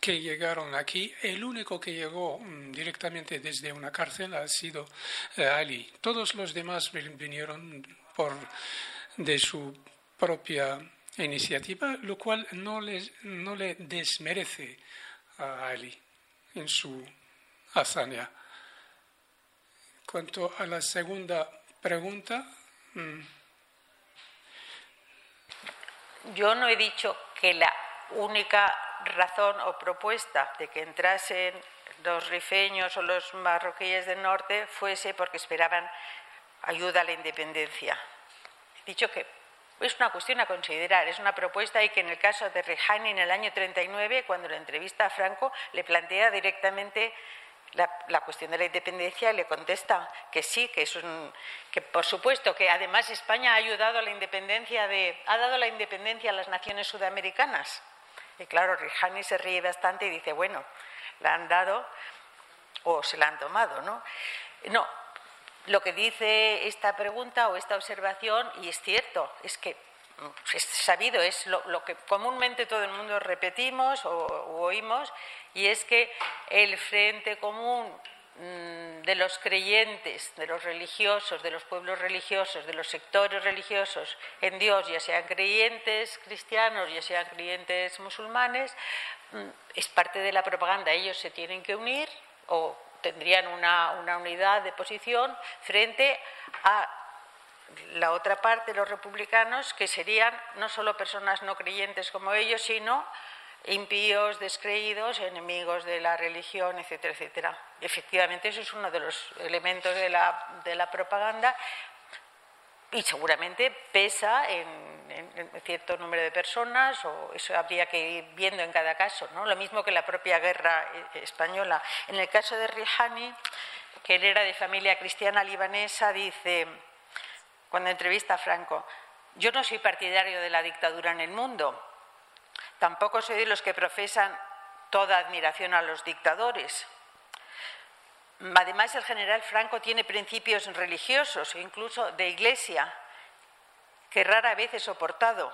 que llegaron aquí, el único que llegó mm, directamente desde una cárcel ha sido eh, Ali. Todos los demás vin- vinieron por, de su propia iniciativa, lo cual no le, no le desmerece a Ali en su hazaña. Cuanto a la segunda pregunta. Yo no he dicho que la única razón o propuesta de que entrasen los rifeños o los marroquíes del norte fuese porque esperaban ayuda a la independencia. He dicho que es una cuestión a considerar, es una propuesta y que en el caso de Rejani en el año 39, cuando la entrevista a Franco, le plantea directamente la, cuestión de la independencia y le contesta que sí, que es un, que por supuesto que además España ha ayudado a la independencia de, ha dado la independencia a las naciones sudamericanas. Y claro, Rijani se ríe bastante y dice, bueno, la han dado o se la han tomado, ¿no? No, lo que dice esta pregunta o esta observación, y es cierto, es que es sabido, es lo, que comúnmente todo el mundo repetimos o, oímos, y es que el frente común mm, de los creyentes, de los religiosos, de los pueblos religiosos, de los sectores religiosos en Dios, ya sean creyentes cristianos, ya sean creyentes musulmanes, mm, es parte de la propaganda. Ellos se tienen que unir o tendrían una, una unidad de posición frente a la otra parte, los republicanos, que serían no solo personas no creyentes como ellos, sino impíos, descreídos, enemigos de la religión, etcétera, etcétera. Efectivamente, eso es uno de los elementos de la, de la propaganda y seguramente pesa en, cierto número de personas, o eso habría que ir viendo en cada caso, ¿no? Lo mismo que la propia guerra eh, española. En el caso de Rihani, que él era de familia cristiana libanesa, dice cuando entrevista a Franco, yo no soy partidario de la dictadura en el mundo, tampoco soy de los que profesan toda admiración a los dictadores. Además, el general Franco tiene principios religiosos e incluso de iglesia que rara vez he soportado.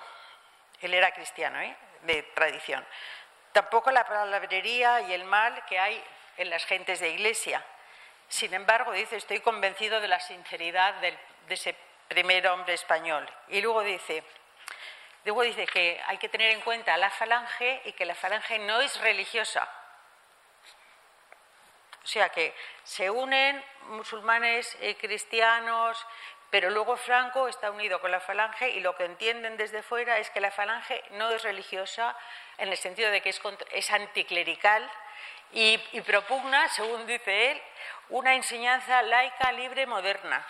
Él era cristiano, ¿eh? de tradición. Tampoco la palabrería y el mal que hay en las gentes de iglesia. Sin embargo, dice, estoy convencido de la sinceridad de ese primer hombre español. Y luego dice, luego dice que hay que tener en cuenta la falange y que la falange no es religiosa. O sea que se unen musulmanes y cristianos, pero luego Franco está unido con la falange y lo que entienden desde fuera es que la falange no es religiosa en el sentido de que es, es anticlerical y propugna, según dice él, una enseñanza laica, libre, moderna.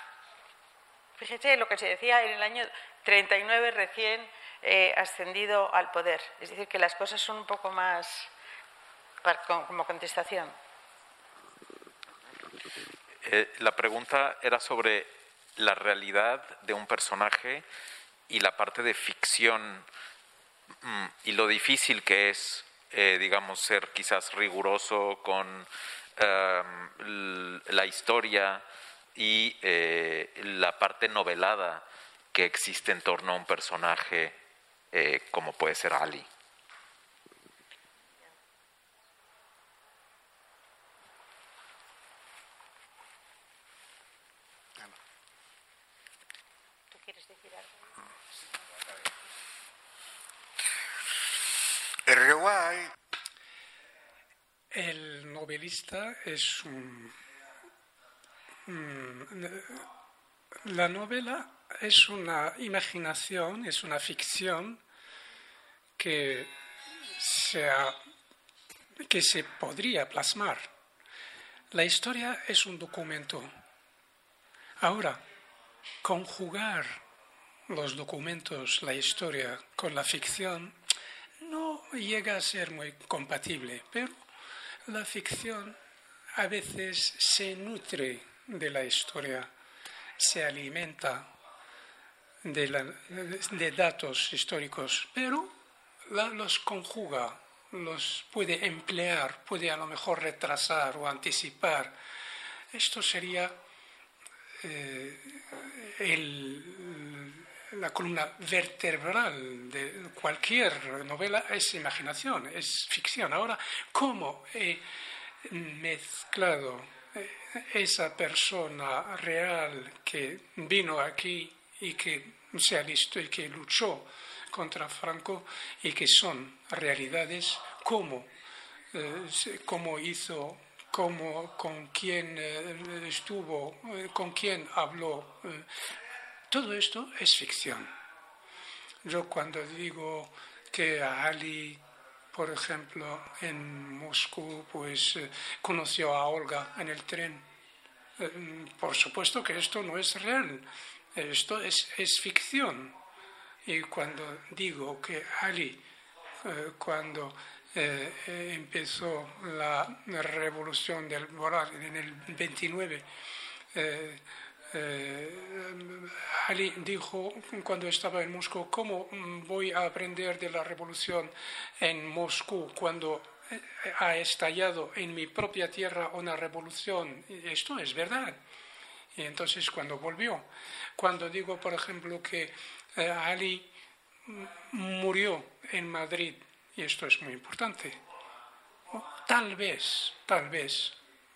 Fíjese lo que se decía en el año 39 recién eh, ascendido al poder. Es decir, que las cosas son un poco más como contestación. Eh, la pregunta era sobre la realidad de un personaje y la parte de ficción mm, y lo difícil que es, eh, digamos, ser quizás riguroso con la historia y eh, la parte novelada que existe en torno a un personaje eh, como puede ser Ali. El novelista es un la novela es una imaginación, es una ficción que, que se podría plasmar. La historia es un documento. Ahora, conjugar los documentos, la historia con la ficción, no llega a ser muy compatible, pero la ficción a veces se nutre de la historia se alimenta de, datos históricos, pero los conjuga, los puede emplear, puede a lo mejor retrasar o anticipar. Esto sería eh, la columna vertebral de cualquier novela, es imaginación, es ficción. Ahora, ¿cómo he mezclado esa persona real que vino aquí y que se alistó y que luchó contra Franco y que son realidades como cómo hizo cómo, con quién estuvo, con quién habló. Todo esto es ficción. Yo cuando digo que Ali por ejemplo, en Moscú, pues eh, conoció a Olga en el tren. Eh, por supuesto que esto no es real, esto es, ficción. Y cuando digo que Ali, eh, cuando empezó la revolución del Moral en el 29, eh, Ali dijo cuando estaba en Moscú, ¿cómo voy a aprender de la revolución en Moscú cuando eh, ha estallado en mi propia tierra una revolución? Esto es verdad. Y entonces cuando volvió, cuando digo, por ejemplo, que eh, Ali murió en Madrid, y esto es muy importante, tal vez, tal vez,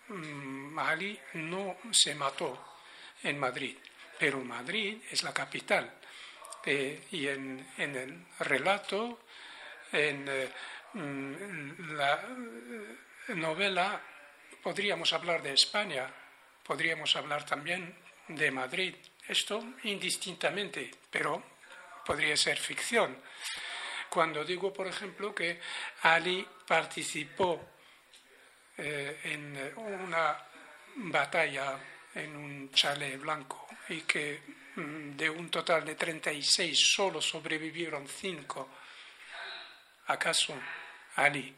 mm, Ali no se mató en Madrid, pero Madrid es la capital. Eh, y en, el relato, en eh, mm, la eh, novela, podríamos hablar de España, podríamos hablar también de Madrid. Esto indistintamente, pero podría ser ficción. Cuando digo, por ejemplo, que Ali participó en una batalla en un chalet blanco y que mm, de un total de 36 solo sobrevivieron 5. ¿Acaso Ali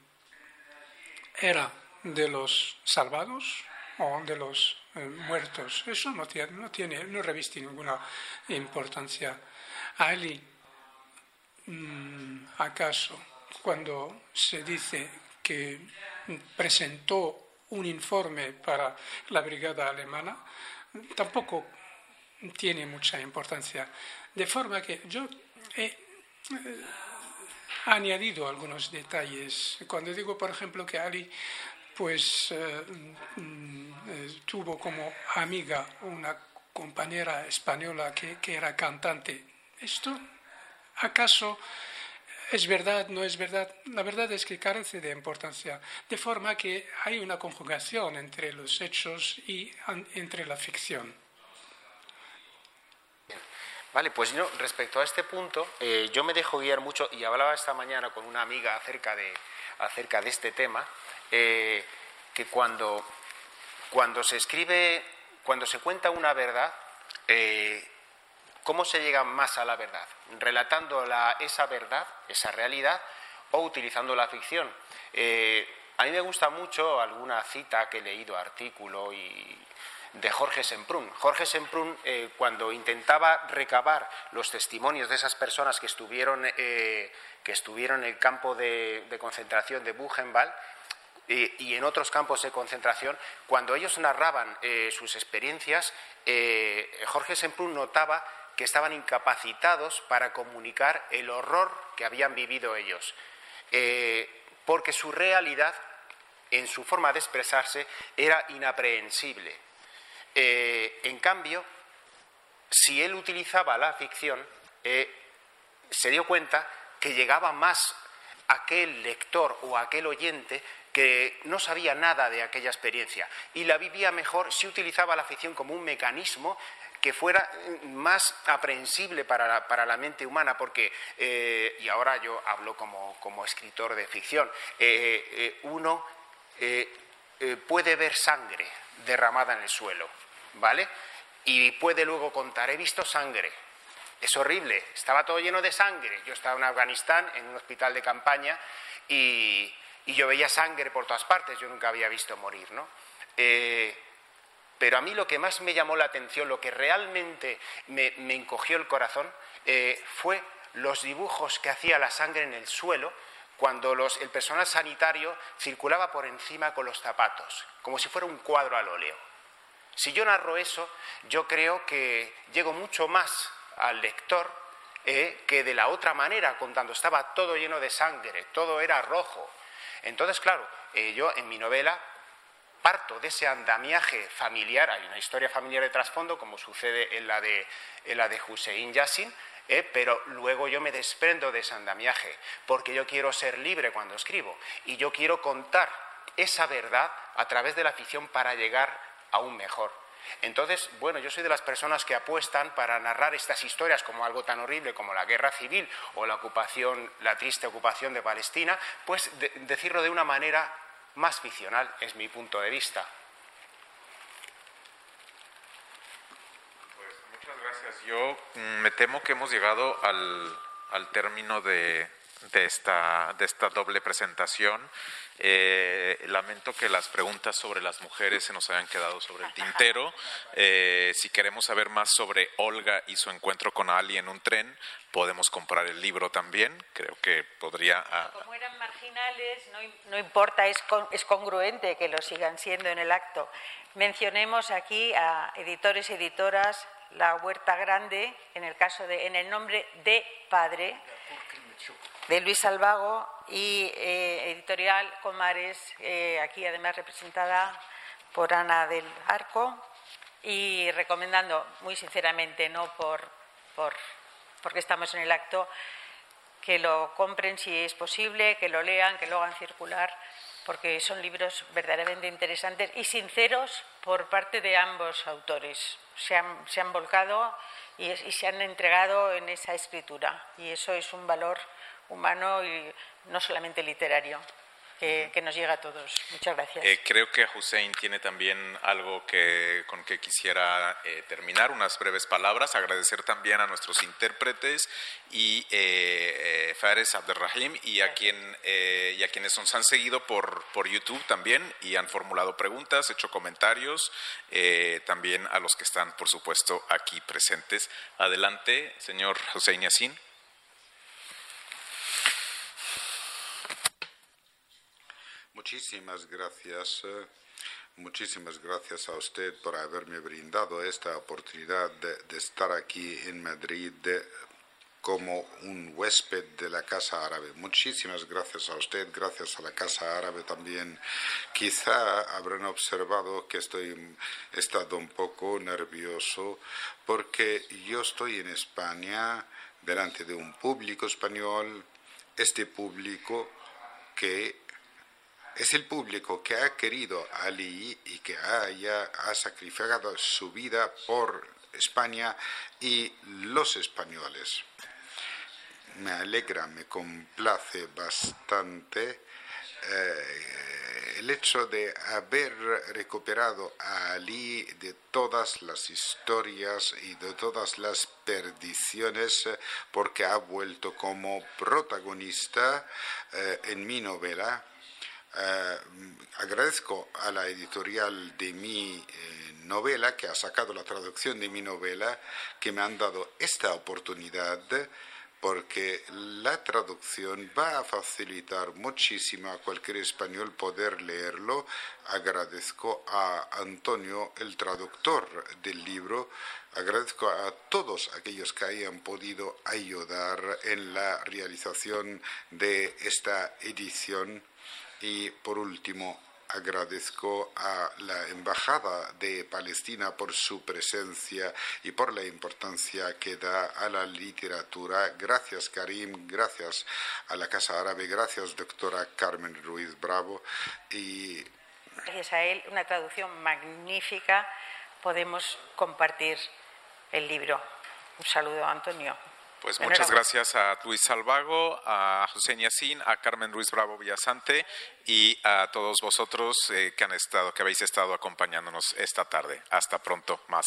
era de los salvados o de los eh, muertos? Eso no tiene, no tiene, no reviste ninguna importancia. Ali, mm, ¿acaso cuando se dice que presentó un informe para la brigada alemana, tampoco tiene mucha importancia. De forma que yo he eh, añadido algunos detalles. Cuando digo, por ejemplo, que Ali pues eh, mm, eh, tuvo como amiga una compañera española que, que era cantante, ¿esto acaso ¿Es verdad? ¿No es verdad? La verdad es que carece de importancia, de forma que hay una conjugación entre los hechos y entre la ficción. Vale, pues yo, respecto a este punto, eh, yo me dejo guiar mucho, y hablaba esta mañana con una amiga acerca de, acerca de este tema, eh, que cuando, cuando se escribe, cuando se cuenta una verdad, eh, ¿Cómo se llega más a la verdad? ¿Relatando esa verdad, esa realidad, o utilizando la ficción? Eh, a mí me gusta mucho alguna cita que he leído, artículo y de Jorge Semprún. Jorge Semprún, eh, cuando intentaba recabar los testimonios de esas personas que estuvieron, eh, que estuvieron en el campo de, concentración de Buchenwald, y en otros campos de concentración, cuando ellos narraban sus experiencias, Jorge Semprún notaba que estaban incapacitados para comunicar el horror que habían vivido ellos, eh, porque su realidad, en su forma de expresarse, era inaprehensible. Eh, en cambio, si él utilizaba la ficción, eh, se dio cuenta que llegaba más aquel lector o aquel oyente que no sabía nada de aquella experiencia y la vivía mejor si utilizaba la ficción como un mecanismo que fuera más aprehensible para la, mente humana, porque, eh, y ahora yo hablo como, escritor de ficción, eh, eh, uno puede ver sangre derramada en el suelo, ¿vale? Y puede luego contar, he visto sangre, es horrible, estaba todo lleno de sangre. Yo estaba en Afganistán, en un hospital de campaña, y, yo veía sangre por todas partes, yo nunca había visto morir, ¿no? Pero a mí lo que más me llamó la atención, lo que realmente me, encogió el corazón, eh, fue los dibujos que hacía la sangre en el suelo cuando el personal sanitario circulaba por encima con los zapatos, como si fuera un cuadro al óleo. Si yo narro eso, yo creo que llego mucho más al lector eh, que de la otra manera, cuando estaba todo lleno de sangre, todo era rojo. Entonces, claro, eh, yo en mi novela parto de ese andamiaje familiar, hay una historia familiar de trasfondo, como sucede en la de, en la de Hussein Yassin, ¿eh? pero luego yo me desprendo de ese andamiaje, porque yo quiero ser libre cuando escribo y yo quiero contar esa verdad a través de la ficción para llegar a un mejor. Entonces, bueno, yo soy de las personas que apuestan para narrar estas historias como algo tan horrible como la guerra civil o la ocupación, la triste ocupación de Palestina, pues decirlo de una manera más ficcional, es mi punto de vista. Pues muchas gracias. Yo mm, me temo que hemos llegado al, término de, esta, de esta doble presentación. Eh, lamento que las preguntas sobre las mujeres se nos hayan quedado sobre el tintero. Eh, si queremos saber más sobre Olga y su encuentro con Ali en un tren, podemos comprar el libro también. Creo que podría. Ah, Como eran marginales, no, importa, es, es congruente que lo sigan siendo en el acto. Mencionemos aquí a editores y editoras La Huerta Grande, en el caso de, en el nombre de Padre de Luis Salvago y eh, editorial Comares, eh, aquí además representada por Ana del Arco y recomendando muy sinceramente, no por, por, porque estamos en el acto, que lo compren si es posible, que lo lean, que lo hagan circular, porque son libros verdaderamente interesantes y sinceros por parte de ambos autores. Se han, se han volcado y, se han entregado en esa escritura y eso es un valor humano y no solamente literario. Que, nos llega a todos. Muchas gracias. Eh, creo que Hussein tiene también algo que, con que quisiera eh, terminar, unas breves palabras. Agradecer también a nuestros intérpretes y eh, eh Fares Abderrahim y a, quien, y a quienes nos han seguido por, por YouTube también y han formulado preguntas, hecho comentarios. también a los que están, por supuesto, aquí presentes. Adelante, señor Hussein Yassin. Muchísimas gracias. Eh, muchísimas gracias a usted por haberme brindado esta oportunidad de, estar aquí en Madrid como un huésped de la Casa Árabe. Muchísimas gracias a usted, gracias a la Casa Árabe también. Quizá habrán observado que estoy estado un poco nervioso porque yo estoy en España delante de un público español, este público que es el público que ha querido a Ali y que ha sacrificado su vida por España y los españoles. Me alegra, me complace bastante eh, el hecho de haber recuperado a Ali de todas las historias y de todas las perdiciones porque ha vuelto como protagonista eh, en mi novela agradezco a la editorial de mi eh, novela, que ha sacado la traducción de mi novela, que me han dado esta oportunidad porque la traducción va a facilitar muchísimo a cualquier español poder leerlo. Agradezco a Antonio, el traductor del libro, agradezco a todos aquellos que hayan podido ayudar en la realización de esta edición y por último, agradezco a la Embajada de Palestina por su presencia y por la importancia que da a la literatura. Gracias, Karim, gracias a la Casa Árabe, gracias, doctora Carmen Ruiz Bravo. Y... Gracias a él, una traducción magnífica, podemos compartir el libro. Un saludo, Antonio. Pues muchas gracias a Luis Salvago, a José Yacín, a Carmen Ruiz Bravo Villasante y a todos vosotros eh, que han estado, que habéis estado acompañándonos esta tarde. Hasta pronto. Más